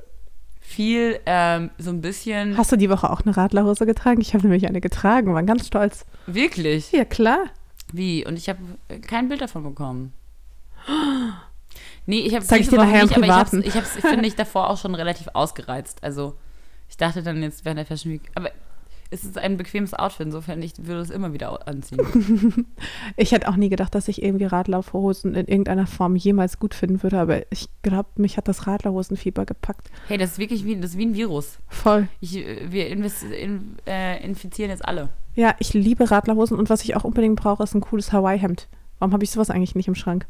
viel ähm, so ein bisschen, Hast du die Woche auch eine Radlerhose getragen? Ich habe nämlich eine getragen, war ganz stolz. wirklich, Ja, klar. wie? Und ich habe kein Bild davon bekommen. Nee, ich habe Zeig ich dir nachher im nicht, aber ich habe Privaten. ich hab's, finde ich, davor auch schon relativ ausgereizt. Also ich dachte dann jetzt während der Fashion Week, aber es ist ein bequemes Outfit, insofern ich würde es immer wieder anziehen. Ich hätte auch nie gedacht, dass ich irgendwie Radlerhosen in irgendeiner Form jemals gut finden würde, aber ich glaube, mich hat das Radlerhosenfieber gepackt. Hey, das ist wirklich wie, das wie ein Virus. Voll. Ich, äh, wir in, äh, infizieren jetzt alle. Ja, ich liebe Radlerhosen und was ich auch unbedingt brauche, ist ein cooles Hawaii-Hemd. Warum habe ich sowas eigentlich nicht im Schrank?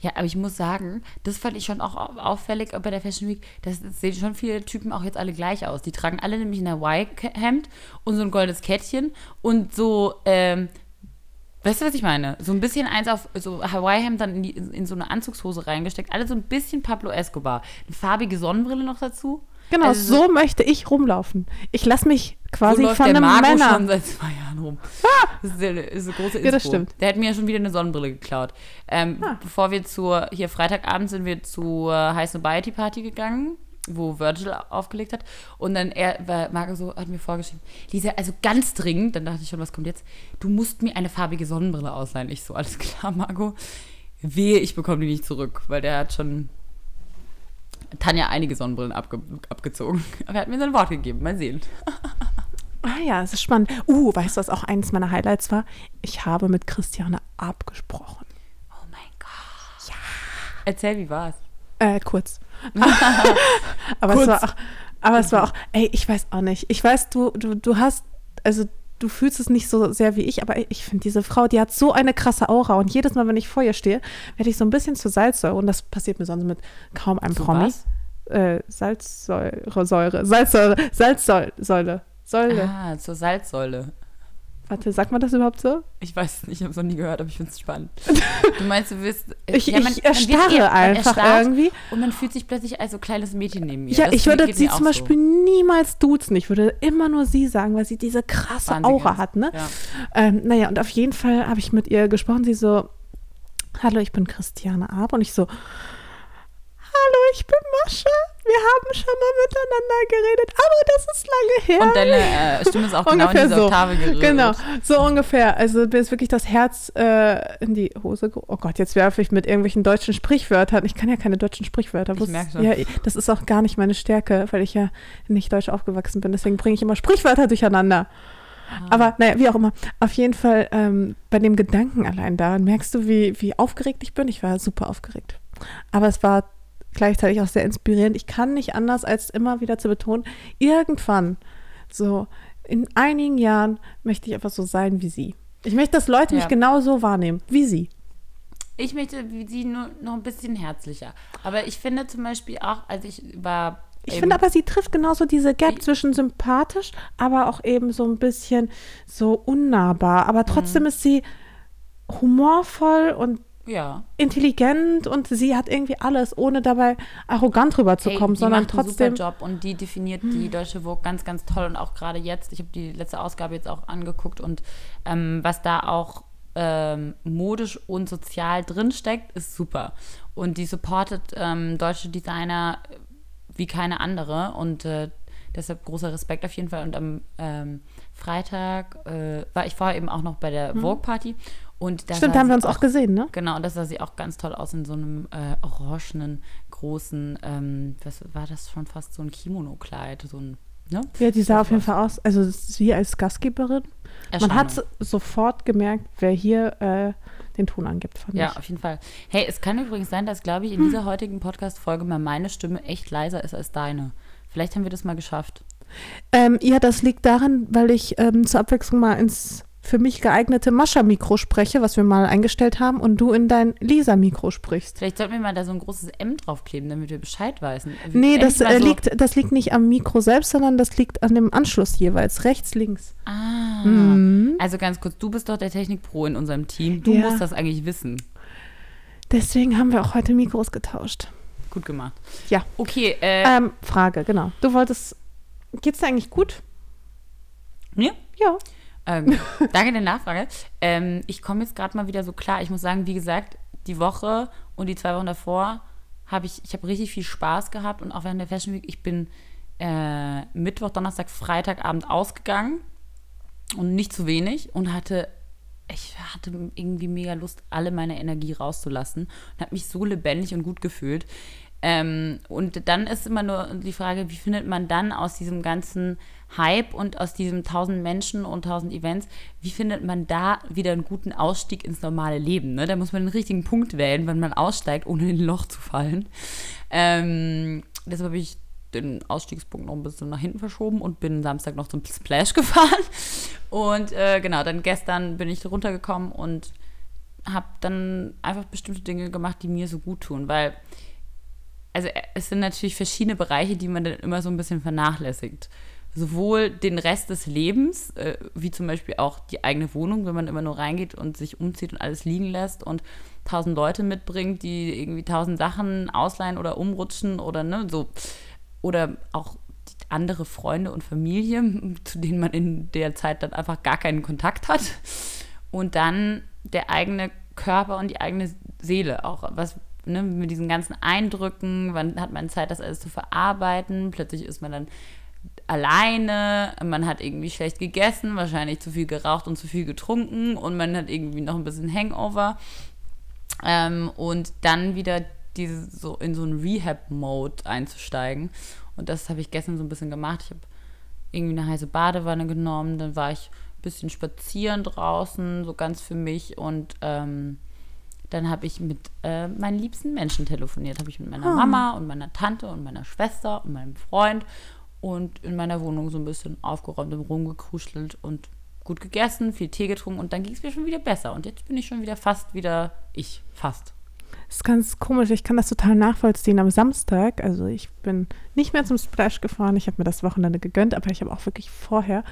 Ja, aber ich muss sagen, das fand ich schon auch au- auffällig bei der Fashion Week. Das sehen schon viele Typen auch jetzt alle gleich aus. Die tragen alle nämlich ein Hawaii-Hemd und so ein goldenes Kettchen und so, ähm, weißt du, was ich meine? So ein bisschen eins auf so Hawaii-Hemd dann in, die, in so eine Anzugshose reingesteckt. Alle so ein bisschen Pablo Escobar. Eine farbige Sonnenbrille noch dazu. Genau, Also so möchte ich rumlaufen. Ich lasse mich quasi so läuft von der einem Marco Männer. schon seit zwei Jahren rum. Das ist, eine, ist eine große Inspo. Ja, das stimmt. Der hat mir ja schon wieder eine Sonnenbrille geklaut. Ähm, Ah. Bevor wir zur, hier Freitagabend sind wir zur High Society Party gegangen, wo Virgil aufgelegt hat. Und dann er, war Marco so, hat mir vorgeschrieben, Lisa, also ganz dringend, dann dachte ich schon, was kommt jetzt? Du musst mir eine farbige Sonnenbrille ausleihen. Ich so, alles klar, Marco. Wehe, ich bekomme die nicht zurück, weil der hat schon Tanja einige Sonnenbrillen abge abgezogen. Aber er hat mir sein Wort gegeben, mal sehen. Ah ja, es ist spannend. Uh, weißt du, was auch eines meiner Highlights war? Ich habe mit Christiane abgesprochen. Oh mein Gott. Ja. Erzähl, wie war's? Äh, kurz. aber Kurz. es war auch, aber es war auch, ey, ich weiß auch nicht. Ich weiß, du, du, du hast, also du fühlst es nicht so sehr wie ich, aber ich finde diese Frau, die hat so eine krasse Aura und jedes Mal, wenn ich vor ihr stehe, werde ich so ein bisschen zur Salzsäure und das passiert mir sonst mit kaum einem Zu Promi. was? Äh, Salzsäure, Säure, Salzsäure, Salzsäule, Säule. Ah, zur Salzsäule. Warte, sagt man das überhaupt so? Ich weiß es nicht, ich habe es noch nie gehört, aber ich finde es spannend. Du meinst, du wirst. Ich, ja, man- ich erstarre eher- einfach irgendwie. Und man fühlt sich plötzlich als so kleines Mädchen neben mir. Ja, Das ich würde sie zum so. Beispiel niemals duzen. Ich würde immer nur sie sagen, weil sie diese krasse Wahnsinn Aura hat, ne? Ja. Ähm, naja, und auf jeden Fall habe ich mit ihr gesprochen. Sie so, hallo, ich bin Christiane Ab. Und ich so, hallo, ich bin Mascha. Wir haben schon mal miteinander geredet, aber das ist lange her. Und deine äh, Stimme ist auch genau in diese so. Oktave gerührt. Genau, so ungefähr. Also mir ist wirklich das Herz äh, in die Hose. Oh Gott, jetzt werfe ich mit irgendwelchen deutschen Sprichwörtern. Ich kann ja keine deutschen Sprichwörter. Ich Wusst- merk schon. Ja, das ist auch gar nicht meine Stärke, weil ich ja nicht deutsch aufgewachsen bin. Deswegen bringe ich immer Sprichwörter durcheinander. Ah. Aber naja, wie auch immer. Auf jeden Fall ähm, bei dem Gedanken allein daran merkst du, wie, wie aufgeregt ich bin. Ich war super aufgeregt. Aber es war gleichzeitig auch sehr inspirierend. Ich kann nicht anders, als immer wieder zu betonen, irgendwann, so in einigen Jahren, möchte ich einfach so sein wie sie. Ich möchte, dass Leute mich Ja. genau so wahrnehmen, wie sie. Ich möchte wie sie nur noch ein bisschen herzlicher. Aber ich finde zum Beispiel auch, als ich war. Ich finde aber, sie trifft genauso diese Gap zwischen sympathisch, aber auch eben so ein bisschen so unnahbar. Aber trotzdem Mhm. ist sie humorvoll und Ja. intelligent und sie hat irgendwie alles, ohne dabei arrogant rüberzukommen, die sondern macht einen trotzdem. super Job und die definiert die deutsche Vogue ganz, ganz toll und auch gerade jetzt. Ich habe die letzte Ausgabe jetzt auch angeguckt und ähm, was da auch ähm, modisch und sozial drinsteckt, ist super. Und die supportet ähm, deutsche Designer wie keine andere und äh, deshalb großer Respekt auf jeden Fall. Und am ähm, Freitag äh, war ich vorher eben auch noch bei der Vogue-Party. Und da Stimmt, haben wir uns auch gesehen, ne? Genau, und das sah sie auch ganz toll aus in so einem äh, orangenen, großen, ähm, was war das schon fast so ein Kimono-Kleid, so ein, ne? Ja, die sah Das auf jeden. Fall aus, also sie als Gastgeberin. Man hat sofort gemerkt, wer hier äh, den Ton angibt, fand Ja, ich. auf jeden Fall. Hey, es kann übrigens sein, dass, glaube ich, in dieser heutigen Podcast-Folge mal meine Stimme echt leiser ist als deine. Vielleicht haben wir das mal geschafft. Ähm, ja, das liegt daran, weil ich ähm, zur Abwechslung mal ins für mich geeignete Mascha-Mikro spreche, was wir mal eingestellt haben, und du in dein Lisa-Mikro sprichst. Vielleicht sollten wir mal da so ein großes M draufkleben, damit wir Bescheid wissen. Nee, das, äh, so- liegt, das liegt nicht am Mikro selbst, sondern das liegt an dem Anschluss jeweils, rechts, links. Ah. Mhm. Also ganz kurz, du bist doch der Technik-Pro in unserem Team. Du Ja. musst das eigentlich wissen. Deswegen haben wir auch heute Mikros getauscht. Gut gemacht. Ja. Okay, äh, Ähm, Frage, genau. Du wolltest, geht's dir eigentlich gut? mir? Ja. Ähm, danke der Nachfrage. Ähm, ich komme jetzt gerade mal wieder so klar. Ich muss sagen, wie gesagt, die Woche und die zwei Wochen davor habe ich, ich habe richtig viel Spaß gehabt und auch während der Fashion Week, ich bin äh, Mittwoch, Donnerstag, Freitagabend ausgegangen und nicht zu wenig und hatte, ich hatte irgendwie mega Lust, alle meine Energie rauszulassen und habe mich so lebendig und gut gefühlt. Ähm, und dann ist immer nur die Frage, wie findet man dann aus diesem ganzen Hype und aus diesem tausend Menschen und tausend Events, wie findet man da wieder einen guten Ausstieg ins normale Leben? Ne? Da muss man den richtigen Punkt wählen, wenn man aussteigt, ohne in ein Loch zu fallen. Ähm, deshalb habe ich den Ausstiegspunkt noch ein bisschen nach hinten verschoben und bin Samstag noch zum Splash gefahren. Und äh, genau, dann gestern bin ich runtergekommen und habe dann einfach bestimmte Dinge gemacht, die mir so gut tun, weil also äh, es sind natürlich verschiedene Bereiche, die man dann immer so ein bisschen vernachlässigt. Sowohl den Rest des Lebens, äh, wie zum Beispiel auch die eigene Wohnung, wenn man immer nur reingeht und sich umzieht und alles liegen lässt und tausend Leute mitbringt, die irgendwie tausend Sachen ausleihen oder umrutschen oder ne, so. Oder auch andere Freunde und Familie, zu denen man in der Zeit dann einfach gar keinen Kontakt hat. Und dann der eigene Körper und die eigene Seele auch. Was, ne, mit diesen ganzen Eindrücken, wann hat man Zeit, das alles zu verarbeiten? Plötzlich ist man dann alleine, man hat irgendwie schlecht gegessen, wahrscheinlich zu viel geraucht und zu viel getrunken und man hat irgendwie noch ein bisschen Hangover. Ähm, und dann wieder diese, so in so einen Rehab-Mode einzusteigen. Und das habe ich gestern so ein bisschen gemacht. Ich habe irgendwie eine heiße Badewanne genommen, dann war ich ein bisschen spazieren draußen, so ganz für mich und ähm, dann habe ich mit äh, meinen liebsten Menschen telefoniert. Habe ich mit meiner oh. Mama und meiner Tante und meiner Schwester und meinem Freund und in meiner Wohnung so ein bisschen aufgeräumt und rumgekruschelt und gut gegessen, viel Tee getrunken und dann ging es mir schon wieder besser. Und jetzt bin ich schon wieder fast wieder ich, fast. Das ist ganz komisch. Ich kann das total nachvollziehen. Am Samstag, also ich bin nicht mehr zum Splash gefahren. Ich habe mir das Wochenende gegönnt, aber ich habe auch wirklich vorher,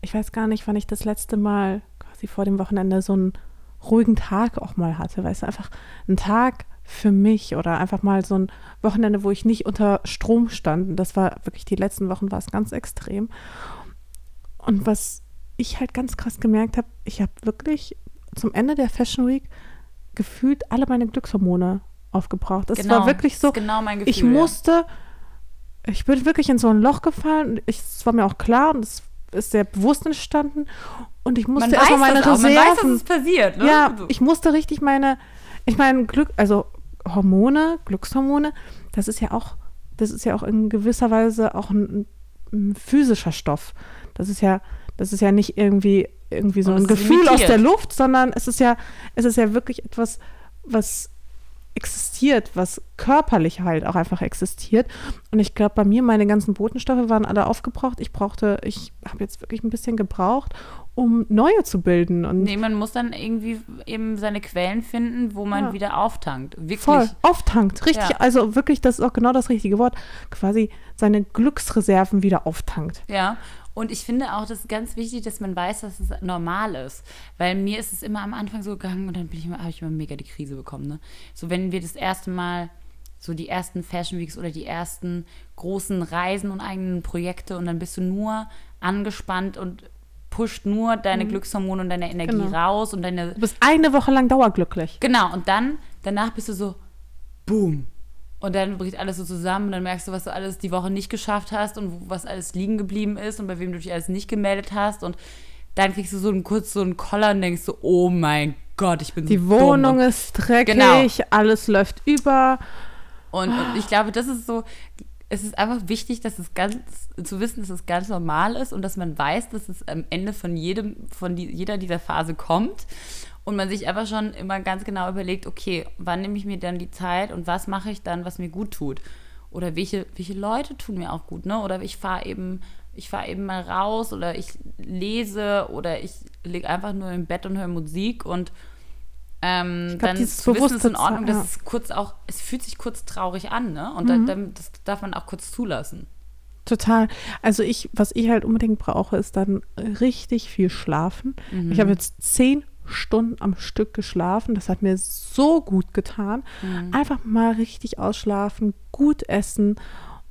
ich weiß gar nicht, wann ich das letzte Mal quasi vor dem Wochenende so einen ruhigen Tag auch mal hatte. Weißt du, einfach einen Tag für mich oder einfach mal so ein Wochenende, wo ich nicht unter Strom stand. Und das war wirklich die letzten Wochen war es ganz extrem. Und was ich halt ganz krass gemerkt habe, ich habe wirklich zum Ende der Fashion Week gefühlt alle meine Glückshormone aufgebraucht. Es genau, war wirklich so, genau mein Gefühl, ich musste, ja. ich bin wirklich in so ein Loch gefallen. Es war mir auch klar und es ist sehr bewusst entstanden. Und ich musste erstmal meine Reserven. Man weiß, dass es passiert. Ne? Ja, ich musste richtig meine, ich meine, Glück, also Hormone, Glückshormone, das ist ja auch, das ist ja auch in gewisser Weise auch ein, ein physischer Stoff. Das ist ja, das ist ja nicht irgendwie irgendwie so ein Gefühl limitiert. aus der Luft, sondern es ist ja, es ist ja wirklich etwas, was existiert, was körperlich halt auch einfach existiert. Und ich glaube, bei mir, meine ganzen Botenstoffe waren alle aufgebraucht. Ich brauchte, ich habe jetzt wirklich ein bisschen gebraucht, um neue zu bilden. Und nee, man muss dann irgendwie eben seine Quellen finden, wo man ja. wieder auftankt. Wirklich. Voll, auftankt, richtig. Ja. Also wirklich, das ist auch genau das richtige Wort. Quasi seine Glücksreserven wieder auftankt. Ja, und ich finde auch, das ist ganz wichtig, dass man weiß, dass es normal ist. Weil mir ist es immer am Anfang so gegangen und dann bin ich immer, habe ich immer mega die Krise bekommen. Ne? So, wenn wir das erste Mal so die ersten Fashion Weeks oder die ersten großen Reisen und eigenen Projekte und dann bist du nur angespannt und pusht nur deine mhm. Glückshormone und deine Energie genau. raus und deine. Du bist eine Woche lang dauerglücklich. Genau, und dann, danach bist du so, boom, und dann bricht alles so zusammen und dann merkst du, was du alles die Woche nicht geschafft hast und was alles liegen geblieben ist und bei wem du dich alles nicht gemeldet hast. Und dann kriegst du so einen kurz so einen Koller und denkst so, oh mein Gott, ich bin die so Die Wohnung ist dreckig, genau. alles läuft über. Und, und, ich glaube, das ist so, es ist einfach wichtig, dass es ganz, zu wissen, dass es ganz normal ist und dass man weiß, dass es am Ende von jedem, von die, jeder dieser Phase kommt und man sich einfach schon immer ganz genau überlegt, okay, wann nehme ich mir dann die Zeit und was mache ich dann, was mir gut tut? Oder welche, welche Leute tun mir auch gut, ne? Oder ich fahre eben, ich fahre eben mal raus oder ich lese oder ich liege einfach nur im Bett und höre Musik und ähm, glaub, dann zu wissen, ist in Ordnung, dass ja. es kurz auch, es fühlt sich kurz traurig an, ne? Und mhm. dann, das darf man auch kurz zulassen. Total. Also ich, was ich halt unbedingt brauche, ist dann richtig viel Schlafen. Mhm. Ich habe jetzt zehn Stunden am Stück geschlafen. Das hat mir so gut getan. Mhm. Einfach mal richtig ausschlafen, gut essen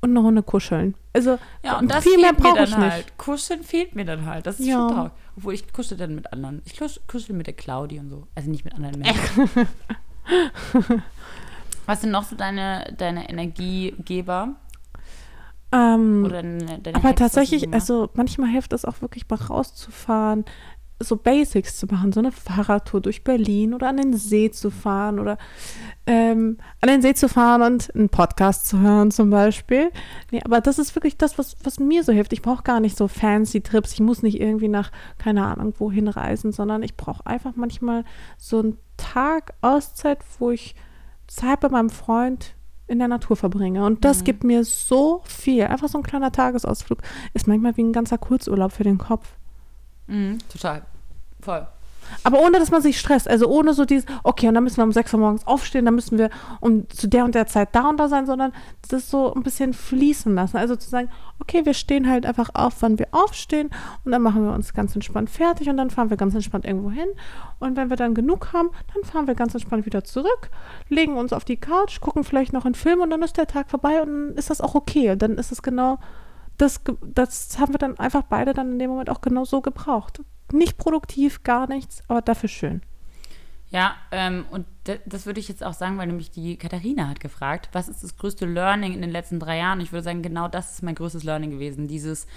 und eine Runde kuscheln. Also ja, und das viel mehr brauche ich nicht. Halt. Kuscheln fehlt mir dann halt. Das ist ja. schon traurig. Obwohl ich kuschel dann mit anderen. Ich kuschel mit der Claudi und so. Also nicht mit anderen Menschen. Was sind noch so deine, deine Energiegeber? Ähm, Oder deine, deine aber Hacks, tatsächlich, also manchmal hilft es auch wirklich mal rauszufahren, so Basics zu machen, so eine Fahrradtour durch Berlin oder an den See zu fahren oder ähm, an den See zu fahren und einen Podcast zu hören zum Beispiel. Nee, aber das ist wirklich das, was, was mir so hilft. Ich brauche gar nicht so fancy Trips. Ich muss nicht irgendwie nach, keine Ahnung, wohin reisen, sondern ich brauche einfach manchmal so einen Tag Auszeit, wo ich Zeit bei meinem Freund in der Natur verbringe. Und das mhm. gibt mir so viel. Einfach so ein kleiner Tagesausflug ist manchmal wie ein ganzer Kurzurlaub für den Kopf. Mhm, total. Voll. Aber ohne, dass man sich stresst. Also ohne so dieses, okay, und dann müssen wir um 6 Uhr morgens aufstehen, dann müssen wir um zu der und der Zeit da und da sein, sondern das so ein bisschen fließen lassen. Also zu sagen, okay, wir stehen halt einfach auf, wann wir aufstehen und dann machen wir uns ganz entspannt fertig und dann fahren wir ganz entspannt irgendwo hin. Und wenn wir dann genug haben, dann fahren wir ganz entspannt wieder zurück, legen uns auf die Couch, gucken vielleicht noch einen Film und dann ist der Tag vorbei und dann ist das auch okay. Und dann ist es genau das, das haben wir dann einfach beide dann in dem Moment auch genau so gebraucht. Nicht produktiv, gar nichts, aber dafür schön. Ja, ähm, und das würde ich jetzt auch sagen, weil nämlich die Katharina hat gefragt, was ist das größte Learning in den letzten drei Jahren? Ich würde sagen, genau das ist mein größtes Learning gewesen. Dieses,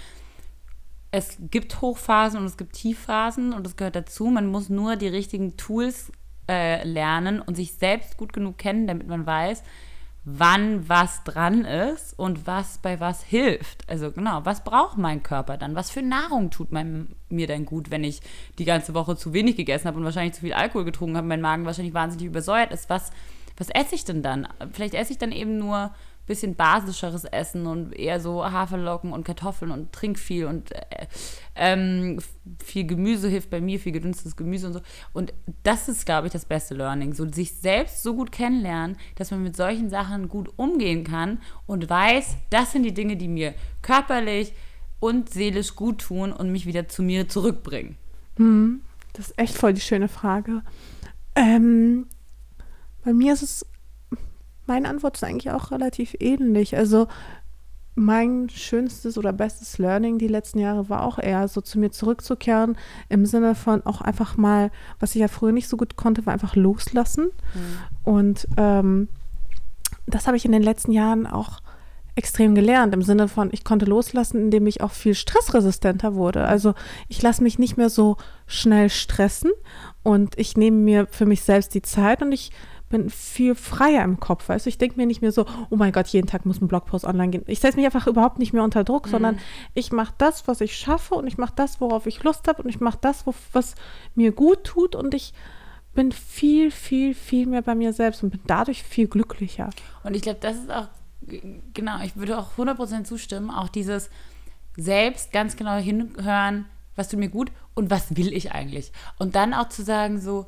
es gibt Hochphasen und es gibt Tiefphasen und das gehört dazu. Man muss nur die richtigen Tools äh, lernen und sich selbst gut genug kennen, damit man weiß, wann was dran ist und was bei was hilft. Also genau, was braucht mein Körper dann? Was für Nahrung tut mein, mir denn gut, wenn ich die ganze Woche zu wenig gegessen habe und wahrscheinlich zu viel Alkohol getrunken habe, mein Magen wahrscheinlich wahnsinnig übersäuert ist? Was, was esse ich denn dann? Vielleicht esse ich dann eben nur bisschen basischeres Essen und eher so Haferlocken und Kartoffeln und trink viel und äh, ähm, viel Gemüse hilft bei mir, viel gedünstetes Gemüse und so. Und das ist, glaube ich, das beste Learning. So sich selbst so gut kennenlernen, dass man mit solchen Sachen gut umgehen kann und weiß, das sind die Dinge, die mir körperlich und seelisch gut tun und mich wieder zu mir zurückbringen. Hm, das ist echt voll die schöne Frage. Ähm, bei mir ist es meine Antwort ist eigentlich auch relativ ähnlich. Also mein schönstes oder bestes Learning die letzten Jahre war auch eher so zu mir zurückzukehren, im Sinne von auch einfach mal, was ich ja früher nicht so gut konnte, war einfach loslassen. Mhm. Und ähm, das habe ich in den letzten Jahren auch extrem gelernt, im Sinne von, ich konnte loslassen, indem ich auch viel stressresistenter wurde. Also ich lasse mich nicht mehr so schnell stressen und ich nehme mir für mich selbst die Zeit und ich bin viel freier im Kopf. Weißt du, ich denke mir nicht mehr so, oh mein Gott, jeden Tag muss ein Blogpost online gehen. Ich setze mich einfach überhaupt nicht mehr unter Druck, mhm. sondern ich mache das, was ich schaffe und ich mache das, worauf ich Lust habe und ich mache das, wo, was mir gut tut und ich bin viel, viel, viel mehr bei mir selbst und bin dadurch viel glücklicher. Und ich glaube, das ist auch, genau, ich würde auch 100% zustimmen, auch dieses selbst ganz genau hinhören, was tut mir gut und was will ich eigentlich. Und dann auch zu sagen so,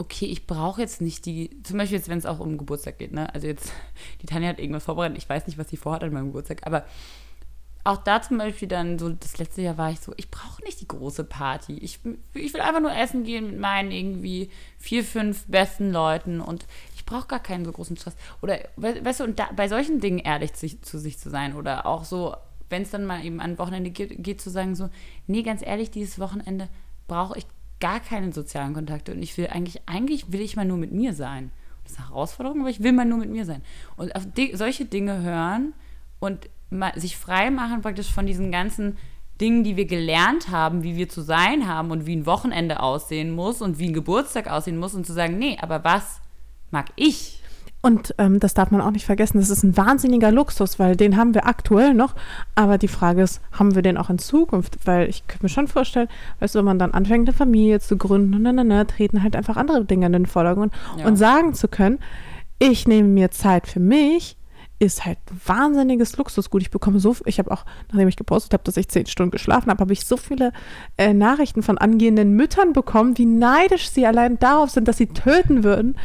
okay, ich brauche jetzt nicht die, zum Beispiel jetzt, wenn es auch um Geburtstag geht, ne? Also jetzt, die Tanja hat irgendwas vorbereitet, ich weiß nicht, was sie vorhat an meinem Geburtstag, aber auch da zum Beispiel dann, so das letzte Jahr war ich so, ich brauche nicht die große Party. Ich, ich will einfach nur essen gehen mit meinen irgendwie vier, fünf besten Leuten und ich brauche gar keinen so großen Stress. Oder, weißt du, und da, bei solchen Dingen ehrlich zu, zu sich zu sein oder auch so, wenn es dann mal eben an Wochenende geht, geht, zu sagen so, nee, ganz ehrlich, dieses Wochenende brauche ich gar keine sozialen Kontakte und ich will eigentlich, eigentlich will ich mal nur mit mir sein. Das ist eine Herausforderung, aber ich will mal nur mit mir sein. Und auf solche Dinge hören und sich frei machen praktisch von diesen ganzen Dingen, die wir gelernt haben, wie wir zu sein haben und wie ein Wochenende aussehen muss und wie ein Geburtstag aussehen muss und zu sagen, nee, aber was mag ich? Und ähm, das darf man auch nicht vergessen, das ist ein wahnsinniger Luxus, weil den haben wir aktuell noch. Aber die Frage ist, haben wir den auch in Zukunft? Weil ich könnte mir schon vorstellen, weißt du, wenn man dann anfängt, eine Familie zu gründen, ne, ne, ne, treten halt einfach andere Dinge in den Vordergrund. Ja. Und sagen zu können, ich nehme mir Zeit für mich, ist halt wahnsinniges Luxusgut. Ich bekomme so, ich habe auch, nachdem ich gepostet habe, dass ich zehn Stunden geschlafen habe, habe ich so viele äh, Nachrichten von angehenden Müttern bekommen, wie neidisch sie allein darauf sind, dass sie töten würden,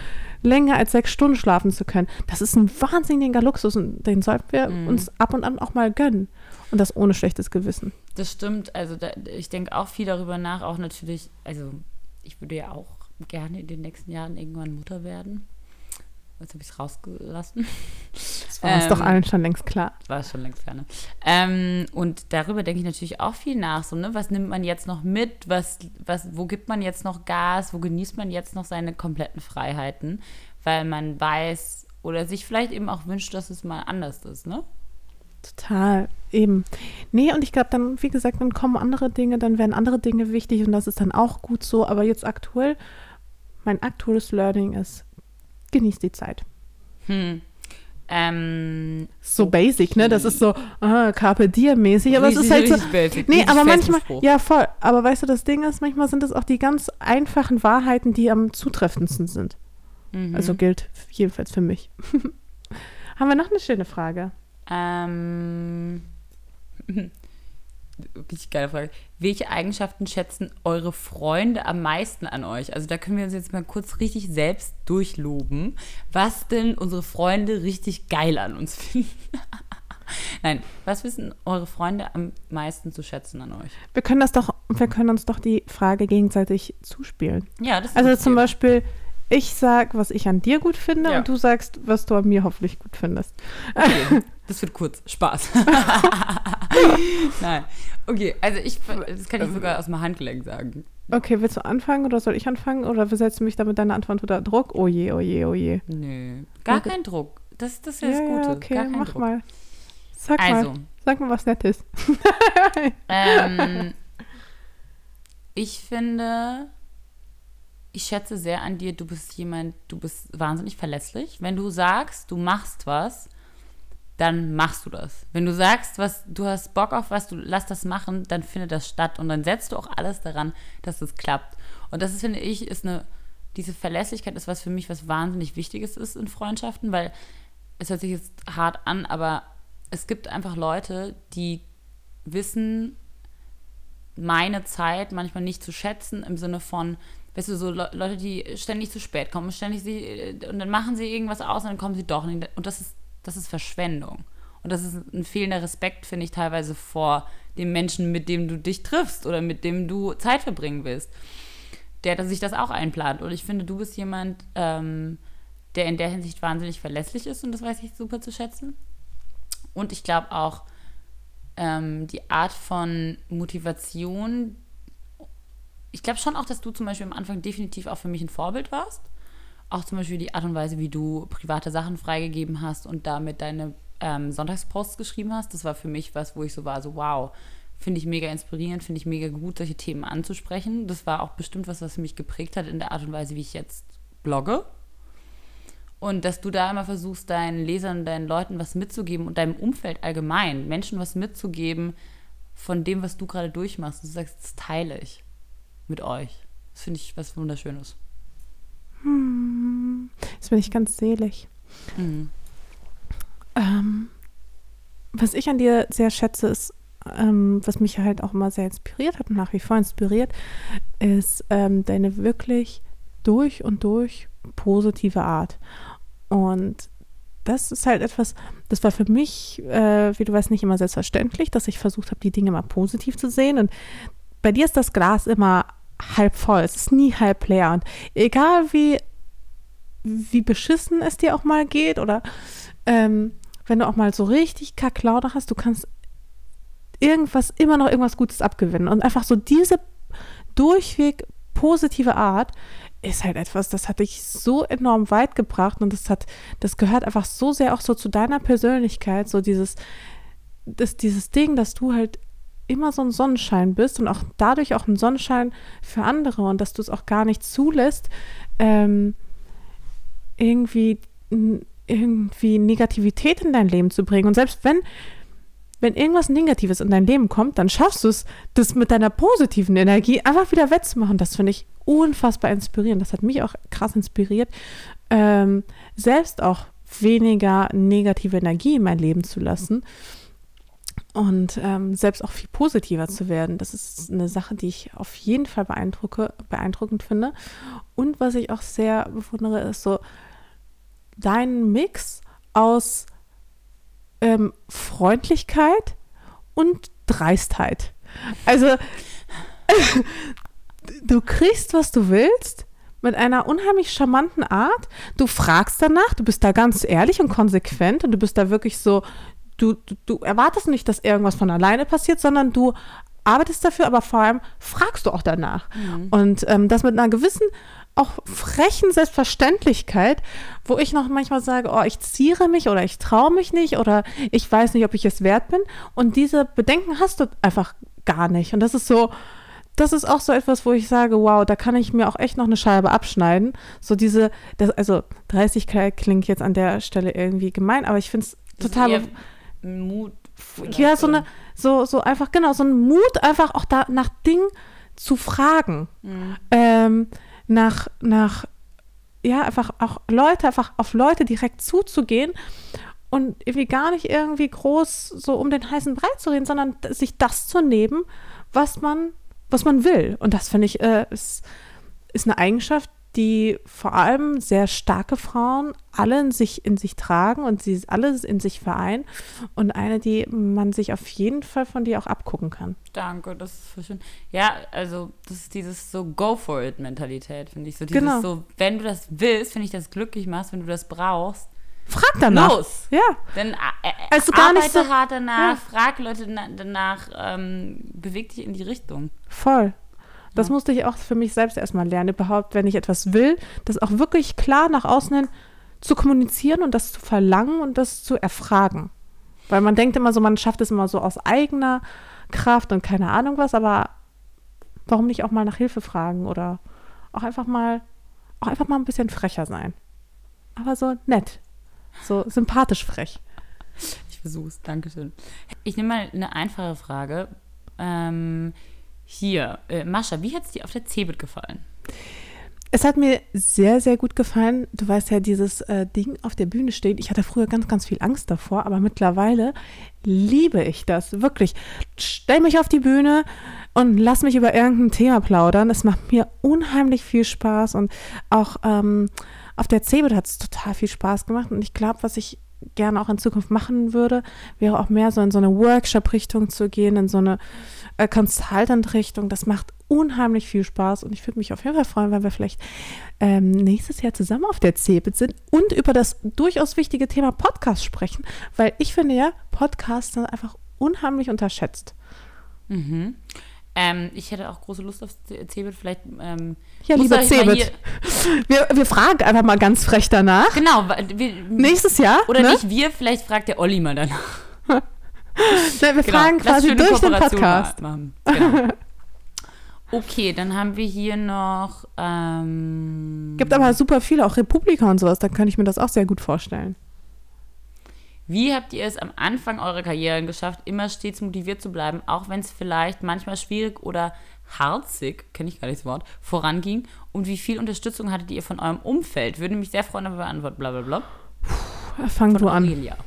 länger als sechs Stunden schlafen zu können. Das ist ein wahnsinniger Luxus und den sollten wir mm. uns ab und an auch mal gönnen. Und das ohne schlechtes Gewissen. Das stimmt. Also da, ich denke auch viel darüber nach. Auch natürlich, also ich würde ja auch gerne in den nächsten Jahren irgendwann Mutter werden. Jetzt habe ich es rausgelassen. Das war uns ähm, doch allen schon längst klar. War es schon längst klar, ne? Ähm, und darüber denke ich natürlich auch viel nach. So, ne? Was nimmt man jetzt noch mit? Was, was, wo gibt man jetzt noch Gas? Wo genießt man jetzt noch seine kompletten Freiheiten? Weil man weiß oder sich vielleicht eben auch wünscht, dass es mal anders ist, ne? Total, eben. Nee, und ich glaube dann, wie gesagt, dann kommen andere Dinge, dann werden andere Dinge wichtig und das ist dann auch gut so. Aber jetzt aktuell, mein aktuelles Learning ist, genieß die Zeit. Hm. Ähm, so basic, ne? Das ist so ah, Carpe Diem-mäßig, aber richtig, es ist halt so. Basic, nee, aber manchmal, ja, voll. Aber weißt du, das Ding ist, manchmal sind es auch die ganz einfachen Wahrheiten, die am zutreffendsten sind. Mhm. Also gilt jedenfalls für mich. Haben wir noch eine schöne Frage? Ähm. Richtig geile Frage. Welche Eigenschaften schätzen eure Freunde am meisten an euch? Also da können wir uns jetzt mal kurz richtig selbst durchloben, was denn unsere Freunde richtig geil an uns finden. Nein, was wissen eure Freunde am meisten zu schätzen an euch? Wir können das doch, wir können uns doch die Frage gegenseitig zuspielen. Ja, das ist Also zum Beispiel, ich sag, was ich an dir gut finde Ja. und du sagst, was du an mir hoffentlich gut findest. Okay, das wird kurz. Spaß. Nein. Okay, also ich, das kann ich sogar aus dem Handgelenk sagen. Okay, willst du anfangen oder soll ich anfangen oder setzt du mich da mit deiner Antwort unter Druck? Oh je, oh je, oh je. Nö, gar Okay. kein Druck. Das, das ist ja das Gute. okay, mach Druck. mal. Sag Also, mal, sag mal was Nettes. ähm, ich finde, ich schätze sehr an dir, du bist jemand, du bist wahnsinnig verlässlich. Wenn du sagst, du machst was, dann machst du das. Wenn du sagst, was du hast Bock auf was, du lass das machen, dann findet das statt und dann setzt du auch alles daran, dass es klappt. Und das ist, finde ich, ist eine diese Verlässlichkeit ist was für mich was wahnsinnig Wichtiges ist in Freundschaften, weil es hört sich jetzt hart an, aber es gibt einfach Leute, die wissen meine Zeit manchmal nicht zu schätzen im Sinne von, weißt du, so Le Leute, die ständig zu spät kommen, ständig sie und dann machen sie irgendwas aus und dann kommen sie doch nicht. Und das ist das ist Verschwendung. Und das ist ein fehlender Respekt finde ich teilweise vor dem Menschen, mit dem du dich triffst oder mit dem du Zeit verbringen willst, der sich das auch einplant. Und ich finde, du bist jemand, ähm, der in der Hinsicht wahnsinnig verlässlich ist und das weiß ich super zu schätzen. Und ich glaube auch ähm, die Art von Motivation. Ich glaube schon auch, dass du zum Beispiel am Anfang definitiv auch für mich ein Vorbild warst. Auch zum Beispiel die Art und Weise, wie du private Sachen freigegeben hast und damit deine ähm, Sonntagsposts geschrieben hast. Das war für mich was, wo ich so war, so wow, finde ich mega inspirierend, finde ich mega gut, solche Themen anzusprechen. Das war auch bestimmt was, was mich geprägt hat in der Art und Weise, wie ich jetzt blogge. Und dass du da immer versuchst, deinen Lesern, deinen Leuten was mitzugeben und deinem Umfeld allgemein, Menschen was mitzugeben von dem, was du gerade durchmachst. Du sagst, das teile ich mit euch. Das finde ich was Wunderschönes. Jetzt bin ich ganz selig. Mhm. Ähm, was ich an dir sehr schätze, ist, ähm, was mich halt auch immer sehr inspiriert hat und nach wie vor inspiriert, ist ähm, deine wirklich durch und durch positive Art. Und das ist halt etwas, das war für mich, äh, wie du weißt, nicht immer selbstverständlich, dass ich versucht habe, die Dinge mal positiv zu sehen. Und bei dir ist das Glas immer halb voll. Es ist nie halb leer. Und egal wie, wie beschissen es dir auch mal geht oder ähm, wenn du auch mal so richtig Kacklaune hast, du kannst irgendwas, immer noch irgendwas Gutes abgewinnen. Und einfach so diese durchweg positive Art ist halt etwas, das hat dich so enorm weit gebracht und das hat, das gehört einfach so sehr auch so zu deiner Persönlichkeit, so dieses, das, dieses Ding, dass du halt immer so ein Sonnenschein bist und auch dadurch auch ein Sonnenschein für andere und dass du es auch gar nicht zulässt, ähm, irgendwie, irgendwie Negativität in dein Leben zu bringen. Und selbst wenn, wenn irgendwas Negatives in dein Leben kommt, dann schaffst du es, das mit deiner positiven Energie einfach wieder wettzumachen. Das finde ich unfassbar inspirierend. Das hat mich auch krass inspiriert, ähm, selbst auch weniger negative Energie in mein Leben zu lassen und ähm, selbst auch viel positiver zu werden. Das ist eine Sache, die ich auf jeden Fall beeindrucke, beeindruckend finde. Und was ich auch sehr bewundere, ist so dein Mix aus ähm, Freundlichkeit und Dreistheit. Also du kriegst, was du willst, mit einer unheimlich charmanten Art. Du fragst danach, du bist da ganz ehrlich und konsequent und du bist da wirklich so, du, du, du erwartest nicht, dass irgendwas von alleine passiert, sondern du arbeitest dafür, aber vor allem fragst du auch danach. Und ähm, das mit einer gewissen, auch frechen Selbstverständlichkeit, wo ich noch manchmal sage, oh, ich ziere mich oder ich traue mich nicht oder ich weiß nicht, ob ich es wert bin. Und diese Bedenken hast du einfach gar nicht. Und das ist so, das ist auch so etwas, wo ich sage, wow, da kann ich mir auch echt noch eine Scheibe abschneiden. So diese, das, also Dreistigkeit klingt jetzt an der Stelle irgendwie gemein, aber ich finde es total. Mut. Ja, so eine, so, so einfach, genau, so ein Mut, einfach auch da nach Dingen zu fragen. Mhm. Ähm, nach, nach, ja, einfach auch Leute, einfach auf Leute direkt zuzugehen und irgendwie gar nicht irgendwie groß so um den heißen Brei zu reden, sondern sich das zu nehmen, was man, was man will. Und das finde ich, äh, ist, ist eine Eigenschaft, die vor allem sehr starke Frauen alle in sich, in sich tragen und sie alles in sich vereinen und eine, die man sich auf jeden Fall von dir auch abgucken kann. Danke, das ist voll schön. Ja, also das ist dieses so Go for it Mentalität, finde ich. So dieses Genau. so, wenn du das willst, wenn ich das glücklich machst, wenn du das brauchst, Frag danach. los. Ja. Dann äh, äh, Also gar nicht arbeite so- hart danach, Ja. frag Leute na, danach, ähm, beweg dich in die Richtung. Voll. Das musste ich auch für mich selbst erstmal lernen, überhaupt, wenn ich etwas will, das auch wirklich klar nach außen hin zu kommunizieren und das zu verlangen und das zu erfragen. Weil man denkt immer so, man schafft es immer so aus eigener Kraft und keine Ahnung was, aber warum nicht auch mal nach Hilfe fragen oder auch einfach mal, auch einfach mal ein bisschen frecher sein. Aber so nett, so sympathisch frech. Ich versuch's, Dankeschön. Ich nehme mal eine einfache Frage. Ähm, hier, äh, Mascha, wie hat's dir auf der Cebit gefallen? Es hat mir sehr, sehr gut gefallen. Du weißt ja, dieses äh, Ding auf der Bühne steht. Ich hatte früher ganz, ganz viel Angst davor, aber mittlerweile liebe ich das. Wirklich. Stell mich auf die Bühne und lass mich über irgendein Thema plaudern. Es macht mir unheimlich viel Spaß und auch ähm, auf der CeBIT hat es total viel Spaß gemacht. Und ich glaube, was ich gerne auch in Zukunft machen würde, wäre auch mehr so in so eine Workshop-Richtung zu gehen, in so eine äh, Consultant-Richtung. Das macht unheimlich viel Spaß und ich würde mich auf jeden Fall freuen, wenn wir vielleicht ähm, nächstes Jahr zusammen auf der CeBIT sind und über das durchaus wichtige Thema Podcast sprechen, weil ich finde ja, Podcasts sind einfach unheimlich unterschätzt. Mhm. Ähm, ich hätte auch große Lust auf Cebit. Vielleicht. Ähm, Ja, lieber CeBIT. Wir, wir fragen einfach mal ganz frech danach. Genau. Wir, Nächstes Jahr. oder ne? nicht wir, vielleicht fragt der Olli mal danach. Ne, wir Genau. fragen quasi durch den Podcast. ma- Machen. Genau. Okay, dann haben wir hier noch. Ähm, Gibt aber super viele, auch Republika und sowas, da kann ich mir das auch sehr gut vorstellen. Wie habt ihr es am Anfang eurer Karrieren geschafft, immer stets motiviert zu bleiben, auch wenn es vielleicht manchmal schwierig oder harzig, kenne ich gar nicht das Wort, voranging? Und wie viel Unterstützung hattet ihr von eurem Umfeld? Würde mich sehr freuen über Antwort, bla bla bla. Fang Von du an. Aurelia.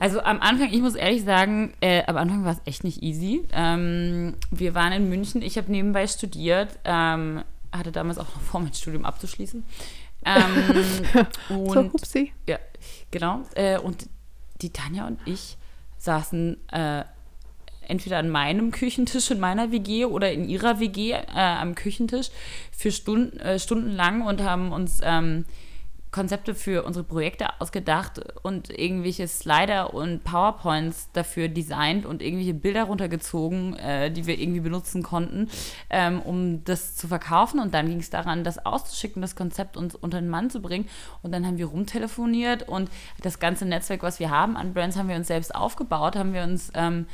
Also am Anfang, ich muss ehrlich sagen, äh, am Anfang war es echt nicht easy. Ähm, wir waren in München, ich habe nebenbei studiert, ähm, hatte damals auch noch vor, mein Studium abzuschließen. Ähm, So, und hupsi. ja, genau. Äh, und die Tanja und ich saßen äh, entweder an meinem Küchentisch in meiner WG oder in ihrer WG äh, am Küchentisch für Stunden, äh, stundenlang und haben uns ähm, Konzepte für unsere Projekte ausgedacht und irgendwelche Slider und PowerPoints dafür designt und irgendwelche Bilder runtergezogen, äh, die wir irgendwie benutzen konnten, ähm, um das zu verkaufen. Und dann ging es daran, das auszuschicken, das Konzept uns unter den Mann zu bringen. Und dann haben wir rumtelefoniert und das ganze Netzwerk, was wir haben an Brands, haben wir uns selbst aufgebaut, haben wir uns ähm,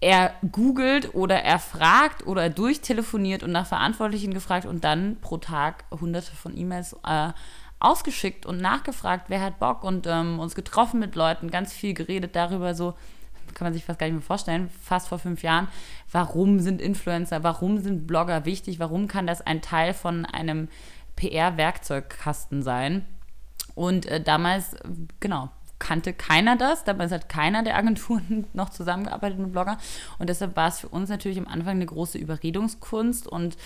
er googelt oder erfragt oder durchtelefoniert und nach Verantwortlichen gefragt und dann pro Tag hunderte von E-Mails äh, ausgeschickt und nachgefragt, wer hat Bock und ähm, uns getroffen mit Leuten, ganz viel geredet darüber, so kann man sich fast gar nicht mehr vorstellen, fast vor fünf Jahren, warum sind Influencer, warum sind Blogger wichtig, warum kann das ein Teil von einem PR-Werkzeugkasten sein. Und äh, damals, genau, kannte keiner das. Damals hat keiner der Agenturen noch zusammengearbeitet mit Blogger. Und deshalb war es für uns natürlich am Anfang eine große Überredungskunst. Und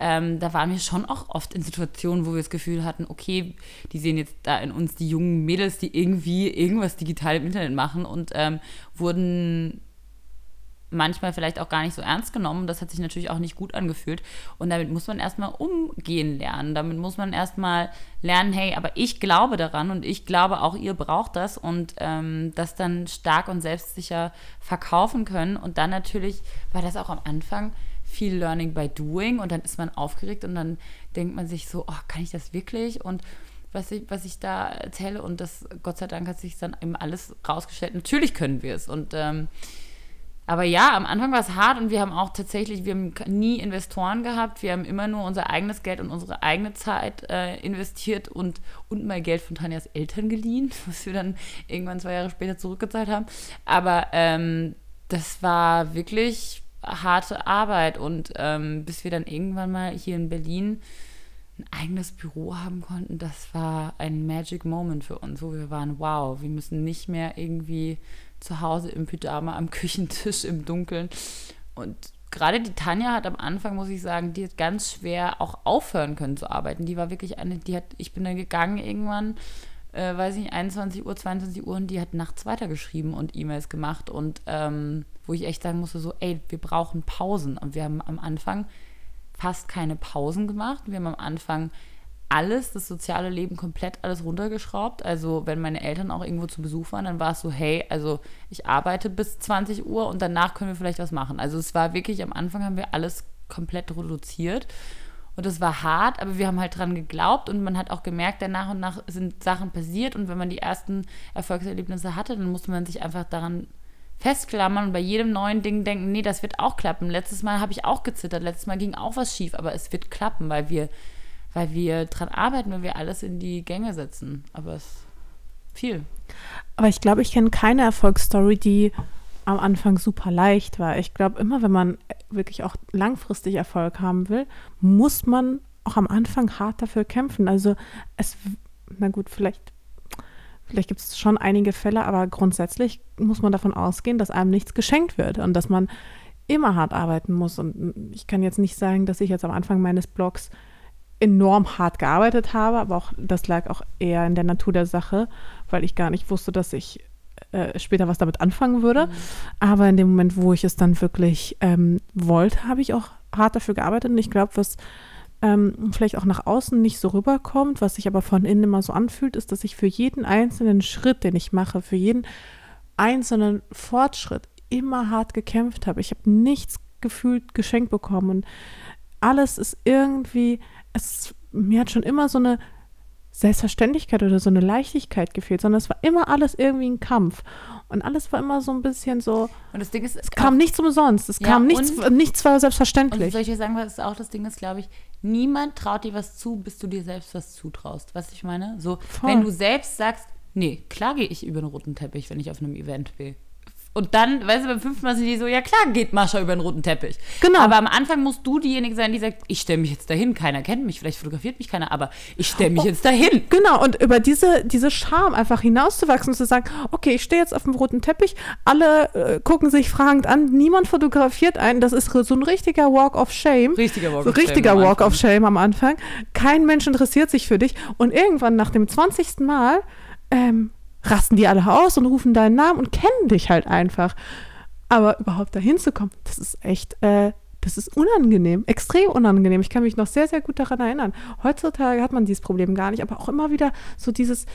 ähm, da waren wir schon auch oft in Situationen, wo wir das Gefühl hatten, okay, die sehen jetzt da in uns die jungen Mädels, die irgendwie irgendwas digital im Internet machen und ähm, wurden manchmal vielleicht auch gar nicht so ernst genommen. Das hat sich natürlich auch nicht gut angefühlt. Und damit muss man erstmal umgehen lernen. Damit muss man erstmal lernen, hey, aber ich glaube daran und ich glaube auch, ihr braucht das und ähm, das dann stark und selbstsicher verkaufen können. Und dann natürlich war das auch am Anfang viel Learning by Doing und dann ist man aufgeregt und dann denkt man sich so, oh, kann ich das wirklich? Und was ich, was ich da erzähle und das, Gott sei Dank hat sich dann eben alles rausgestellt. Natürlich können wir es und ähm, aber ja, am Anfang war es hart und wir haben auch tatsächlich, wir haben nie Investoren gehabt. Wir haben immer nur unser eigenes Geld und unsere eigene Zeit äh, investiert und, und mal Geld von Tanjas Eltern geliehen, was wir dann irgendwann zwei Jahre später zurückgezahlt haben. Aber ähm, das war wirklich harte Arbeit und ähm, bis wir dann irgendwann mal hier in Berlin ein eigenes Büro haben konnten, das war ein Magic Moment für uns, wo wir waren, wow, wir müssen nicht mehr irgendwie zu Hause im Pyjama am Küchentisch im Dunkeln. Und gerade die Tanja hat am Anfang, muss ich sagen, die hat ganz schwer auch aufhören können zu arbeiten. Die war wirklich eine, die hat, ich bin dann gegangen irgendwann, äh, weiß ich nicht, 21 Uhr, 22 Uhr und die hat nachts weitergeschrieben und E-Mails gemacht und ähm, wo ich echt sagen musste, so, ey, wir brauchen Pausen. Und wir haben am Anfang fast keine Pausen gemacht. Wir haben am Anfang alles, das soziale Leben komplett alles runtergeschraubt. Also wenn meine Eltern auch irgendwo zu Besuch waren, dann war es so, hey, also ich arbeite bis 20 Uhr und danach können wir vielleicht was machen. Also es war wirklich, am Anfang haben wir alles komplett reduziert. Und das war hart, aber wir haben halt dran geglaubt und man hat auch gemerkt, dann nach und nach sind Sachen passiert und wenn man die ersten Erfolgserlebnisse hatte, dann musste man sich einfach daran festklammern und bei jedem neuen Ding denken, nee, das wird auch klappen. Letztes Mal habe ich auch gezittert, letztes Mal ging auch was schief, aber es wird klappen, weil wir weil wir dran arbeiten, weil wir alles in die Gänge setzen. Aber es ist viel. Aber ich glaube, ich kenne keine Erfolgsstory, die am Anfang super leicht war. Ich glaube, immer wenn man wirklich auch langfristig Erfolg haben will, muss man auch am Anfang hart dafür kämpfen. Also es, na gut, vielleicht, vielleicht gibt es schon einige Fälle, aber grundsätzlich muss man davon ausgehen, dass einem nichts geschenkt wird und dass man immer hart arbeiten muss. Und ich kann jetzt nicht sagen, dass ich jetzt am Anfang meines Blogs enorm hart gearbeitet habe, aber auch das lag auch eher in der Natur der Sache, weil ich gar nicht wusste, dass ich äh, später was damit anfangen würde. Mhm. Aber in dem Moment, wo ich es dann wirklich ähm, wollte, habe ich auch hart dafür gearbeitet. Und ich glaube, was ähm, vielleicht auch nach außen nicht so rüberkommt, was sich aber von innen immer so anfühlt, ist, dass ich für jeden einzelnen Schritt, den ich mache, für jeden einzelnen Fortschritt immer hart gekämpft habe. Ich habe nichts gefühlt geschenkt bekommen und alles ist irgendwie es, mir hat schon immer so eine Selbstverständlichkeit oder so eine Leichtigkeit gefehlt, sondern es war immer alles irgendwie ein Kampf. Und alles war immer so ein bisschen so. Und das Ding ist, es kam nichts umsonst. Es ja, kam nichts, nichts war selbstverständlich. Und soll ich dir sagen, was auch das Ding ist, glaube ich, niemand traut dir was zu, bis du dir selbst was zutraust. Weißt du, ich meine? So, Voll. wenn du selbst sagst, nee, klar gehe ich über den roten Teppich, wenn ich auf einem Event bin. Und dann, weißt du, beim fünften Mal sind die so, ja klar geht Mascha über den roten Teppich. Genau. Aber am Anfang musst du diejenige sein, die sagt, ich stelle mich jetzt dahin, keiner kennt mich, vielleicht fotografiert mich keiner, aber ich stelle mich oh, jetzt dahin. Genau, und über diese, diese Scham einfach hinauszuwachsen und zu sagen, okay, ich stehe jetzt auf dem roten Teppich, alle äh, gucken sich fragend an, niemand fotografiert einen, das ist so ein richtiger Walk of Shame. Richtiger Walk so of richtiger Shame. Walk of Shame am Anfang. Kein Mensch interessiert sich für dich und irgendwann nach dem 20. Mal ähm, rasten die alle aus und rufen deinen Namen und kennen dich halt einfach. Aber überhaupt dahin zu kommen, das ist echt, äh, das ist unangenehm, extrem unangenehm. Ich kann mich noch sehr, sehr gut daran erinnern. Heutzutage hat man dieses Problem gar nicht, aber auch immer wieder so dieses,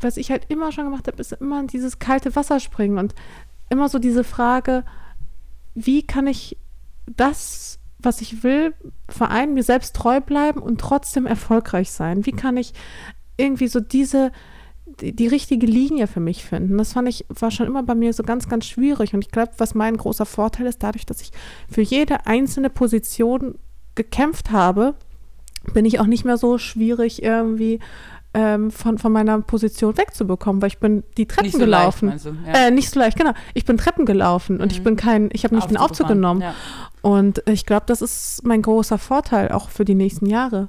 was ich halt immer schon gemacht habe, ist immer dieses kalte Wasser springen und immer so diese Frage, wie kann ich das, was ich will, vereinen, mir selbst treu bleiben und trotzdem erfolgreich sein? Wie kann ich irgendwie so diese, die, richtige Linie für mich finden. Das fand ich, war schon immer bei mir so ganz, ganz schwierig. Und ich glaube, was mein großer Vorteil ist, dadurch, dass ich für jede einzelne Position gekämpft habe, bin ich auch nicht mehr so schwierig irgendwie ähm, von, von meiner Position wegzubekommen, weil ich bin die Treppen nicht so gelaufen. Leicht, ja. äh, nicht so leicht, genau. Ich bin Treppen gelaufen und mhm. ich bin kein, ich habe nicht den Aufzug genommen. Ja. Und ich glaube, das ist mein großer Vorteil auch für die nächsten Jahre.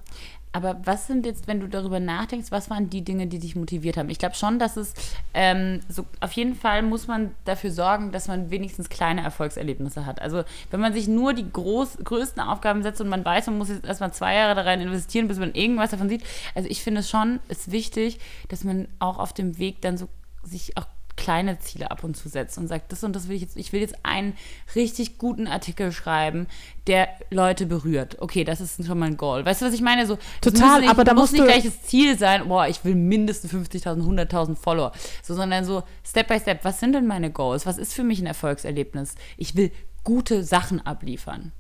Aber was sind jetzt, wenn du darüber nachdenkst, was waren die Dinge, die dich motiviert haben? Ich glaube schon, dass es ähm, so auf jeden Fall muss man dafür sorgen, dass man wenigstens kleine Erfolgserlebnisse hat. Also wenn man sich nur die groß, größten Aufgaben setzt und man weiß, man muss jetzt erstmal zwei Jahre da rein investieren, bis man irgendwas davon sieht. Also ich finde es schon, ist wichtig, dass man auch auf dem Weg dann so sich auch kleine Ziele ab und zu setzt und sagt, das und das will ich jetzt, ich will jetzt einen richtig guten Artikel schreiben, der Leute berührt. Okay, das ist schon mal ein Goal. Weißt du, was ich meine? So, Total, nicht, aber da muss nicht gleich das Ziel sein, boah, ich will mindestens 50.000, 100.000 Follower, so, sondern so Step by Step, was sind denn meine Goals? Was ist für mich ein Erfolgserlebnis? Ich will gute Sachen abliefern.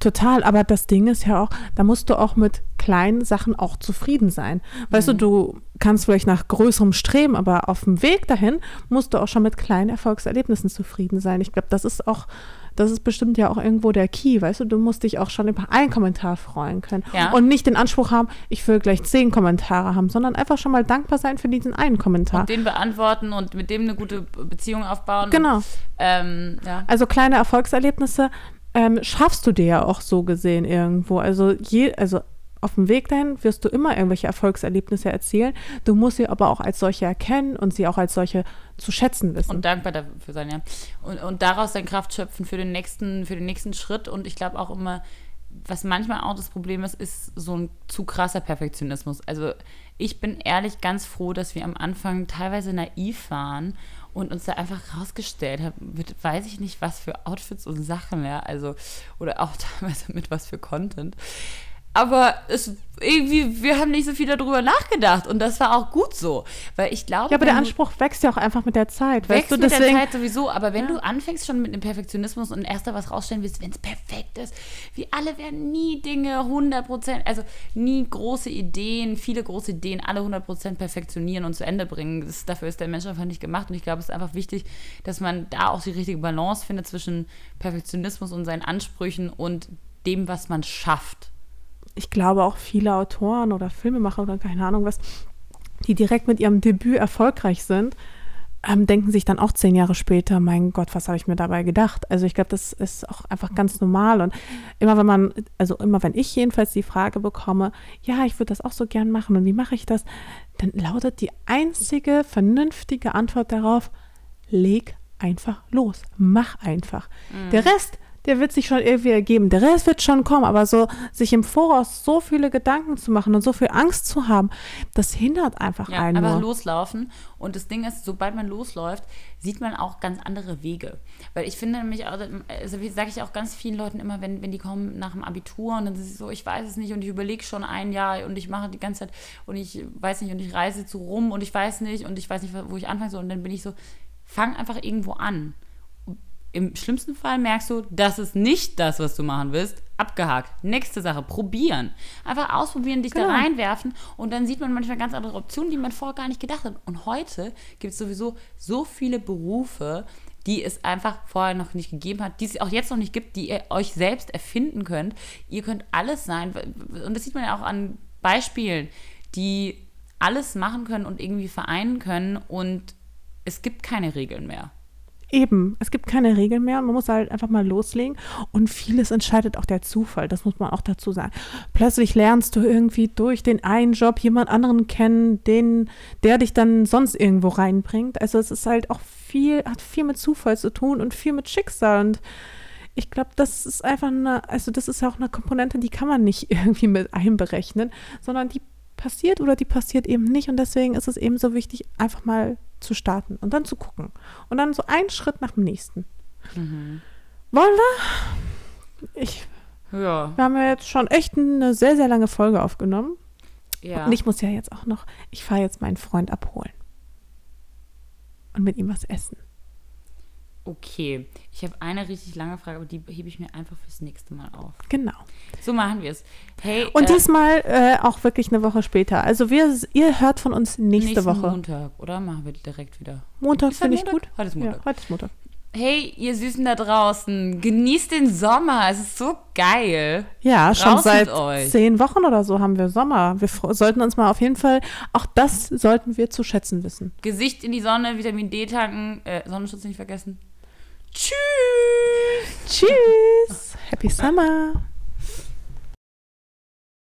Total, aber das Ding ist ja auch, da musst du auch mit kleinen Sachen auch zufrieden sein. Weißt mhm. du, du kannst vielleicht nach größerem streben, aber auf dem Weg dahin musst du auch schon mit kleinen Erfolgserlebnissen zufrieden sein. Ich glaube, das ist auch, das ist bestimmt ja auch irgendwo der Key, weißt du, du musst dich auch schon über einen Kommentar freuen können ja. und nicht den Anspruch haben, ich will gleich zehn Kommentare haben, sondern einfach schon mal dankbar sein für diesen einen Kommentar. Und den beantworten und mit dem eine gute Beziehung aufbauen. Genau. Und, ähm, ja. Also kleine Erfolgserlebnisse ähm, schaffst du dir ja auch so gesehen irgendwo. Also je, also auf dem Weg dahin wirst du immer irgendwelche Erfolgserlebnisse erzielen. Du musst sie aber auch als solche erkennen und sie auch als solche zu schätzen wissen. Und dankbar dafür sein, ja. Und, und daraus dann Kraft schöpfen für den nächsten, für den nächsten Schritt. Und ich glaube auch immer, was manchmal auch das Problem ist, ist so ein zu krasser Perfektionismus. Also ich bin ehrlich ganz froh, dass wir am Anfang teilweise naiv waren und uns da einfach rausgestellt haben, mit weiß ich nicht was für Outfits und Sachen, ja, also oder auch teilweise mit was für Content. Aber es irgendwie, wir haben nicht so viel darüber nachgedacht und das war auch gut so. Weil ich glaube. Ja, aber der Anspruch wächst ja auch einfach mit der Zeit. wächst Weißt du, mit deswegen. der Zeit sowieso, aber wenn du anfängst schon mit dem Perfektionismus und erst da was rausstellen willst, wenn es perfekt ist, wir alle werden nie Dinge 100%, also nie große Ideen, viele große Ideen, alle 100% perfektionieren und zu Ende bringen. Das, dafür ist der Mensch einfach nicht gemacht und ich glaube, es ist einfach wichtig, dass man da auch die richtige Balance findet zwischen Perfektionismus und seinen Ansprüchen und dem, was man schafft. Ich glaube auch viele Autoren oder Filmemacher oder keine Ahnung was, die direkt mit ihrem Debüt erfolgreich sind, ähm, denken sich dann auch zehn Jahre später, mein Gott, was habe ich mir dabei gedacht? Also ich glaube, das ist auch einfach ganz normal. Und immer wenn man, also immer wenn ich jedenfalls die Frage bekomme, ja, ich würde das auch so gern machen und wie mache ich das, dann lautet die einzige vernünftige Antwort darauf, leg einfach los, mach einfach. Der Rest, der wird sich schon irgendwie ergeben. Der Rest wird schon kommen, aber so sich im Voraus so viele Gedanken zu machen und so viel Angst zu haben, das hindert einfach Ja, einen einfach nur. loslaufen. Und das Ding ist, sobald man losläuft, sieht man auch ganz andere Wege. Weil ich finde nämlich, also wie sage ich auch ganz vielen Leuten immer, wenn, wenn die kommen nach dem Abitur und dann sind sie so, ich weiß es nicht und ich überlege schon ein Jahr und ich mache die ganze Zeit und ich weiß nicht und ich reise zu rum und ich weiß nicht und ich weiß nicht, wo ich anfangen soll. Und dann bin ich so, fang einfach irgendwo an. Im schlimmsten Fall merkst du, das ist nicht das, was du machen willst. Abgehakt. Nächste Sache, probieren. Einfach ausprobieren, dich da Genau. reinwerfen und dann sieht man manchmal ganz andere Optionen, die man vorher gar nicht gedacht hat. Und heute gibt es sowieso so viele Berufe, die es einfach vorher noch nicht gegeben hat, die es auch jetzt noch nicht gibt, die ihr euch selbst erfinden könnt. Ihr könnt alles sein. Und das sieht man ja auch an Beispielen, die alles machen können und irgendwie vereinen können und es gibt keine Regeln mehr. Eben, es gibt keine Regeln mehr und man muss halt einfach mal loslegen und vieles entscheidet auch der Zufall, das muss man auch dazu sagen. Plötzlich lernst du irgendwie durch den einen Job jemand anderen kennen, den, der dich dann sonst irgendwo reinbringt. Also es ist halt auch viel, hat viel mit Zufall zu tun und viel mit Schicksal und ich glaube, das ist einfach eine, also das ist ja auch eine Komponente, die kann man nicht irgendwie mit einberechnen, sondern die passiert oder die passiert eben nicht und deswegen ist es eben so wichtig, einfach mal zu starten und dann zu gucken und dann so einen Schritt nach dem nächsten. Wollen wir? Ich, Ja. wir haben ja jetzt schon echt eine sehr, sehr lange Folge aufgenommen ja. und ich muss ja jetzt auch noch, ich fahre jetzt meinen Freund abholen und mit ihm was essen. Okay, ich habe eine richtig lange Frage, aber die hebe ich mir einfach fürs nächste Mal auf. Genau. So machen wir es. Hey, Und äh, diesmal äh, auch wirklich eine Woche später. Also wir, ihr hört von uns nächste Woche. Montag, oder? Machen wir direkt wieder. Montag finde ich gut. Heute ist Montag. Ja, heute ist Montag. Hey, ihr Süßen da draußen, genießt den Sommer. Es ist so geil. Ja, schon Raus seit mit euch. zehn Wochen oder so haben wir Sommer. Wir sollten uns mal auf jeden Fall, auch das sollten wir zu schätzen wissen. Gesicht in die Sonne, Vitamin D tanken, äh, Sonnenschutz nicht vergessen. Tschüss. Tschüss. Happy Summer.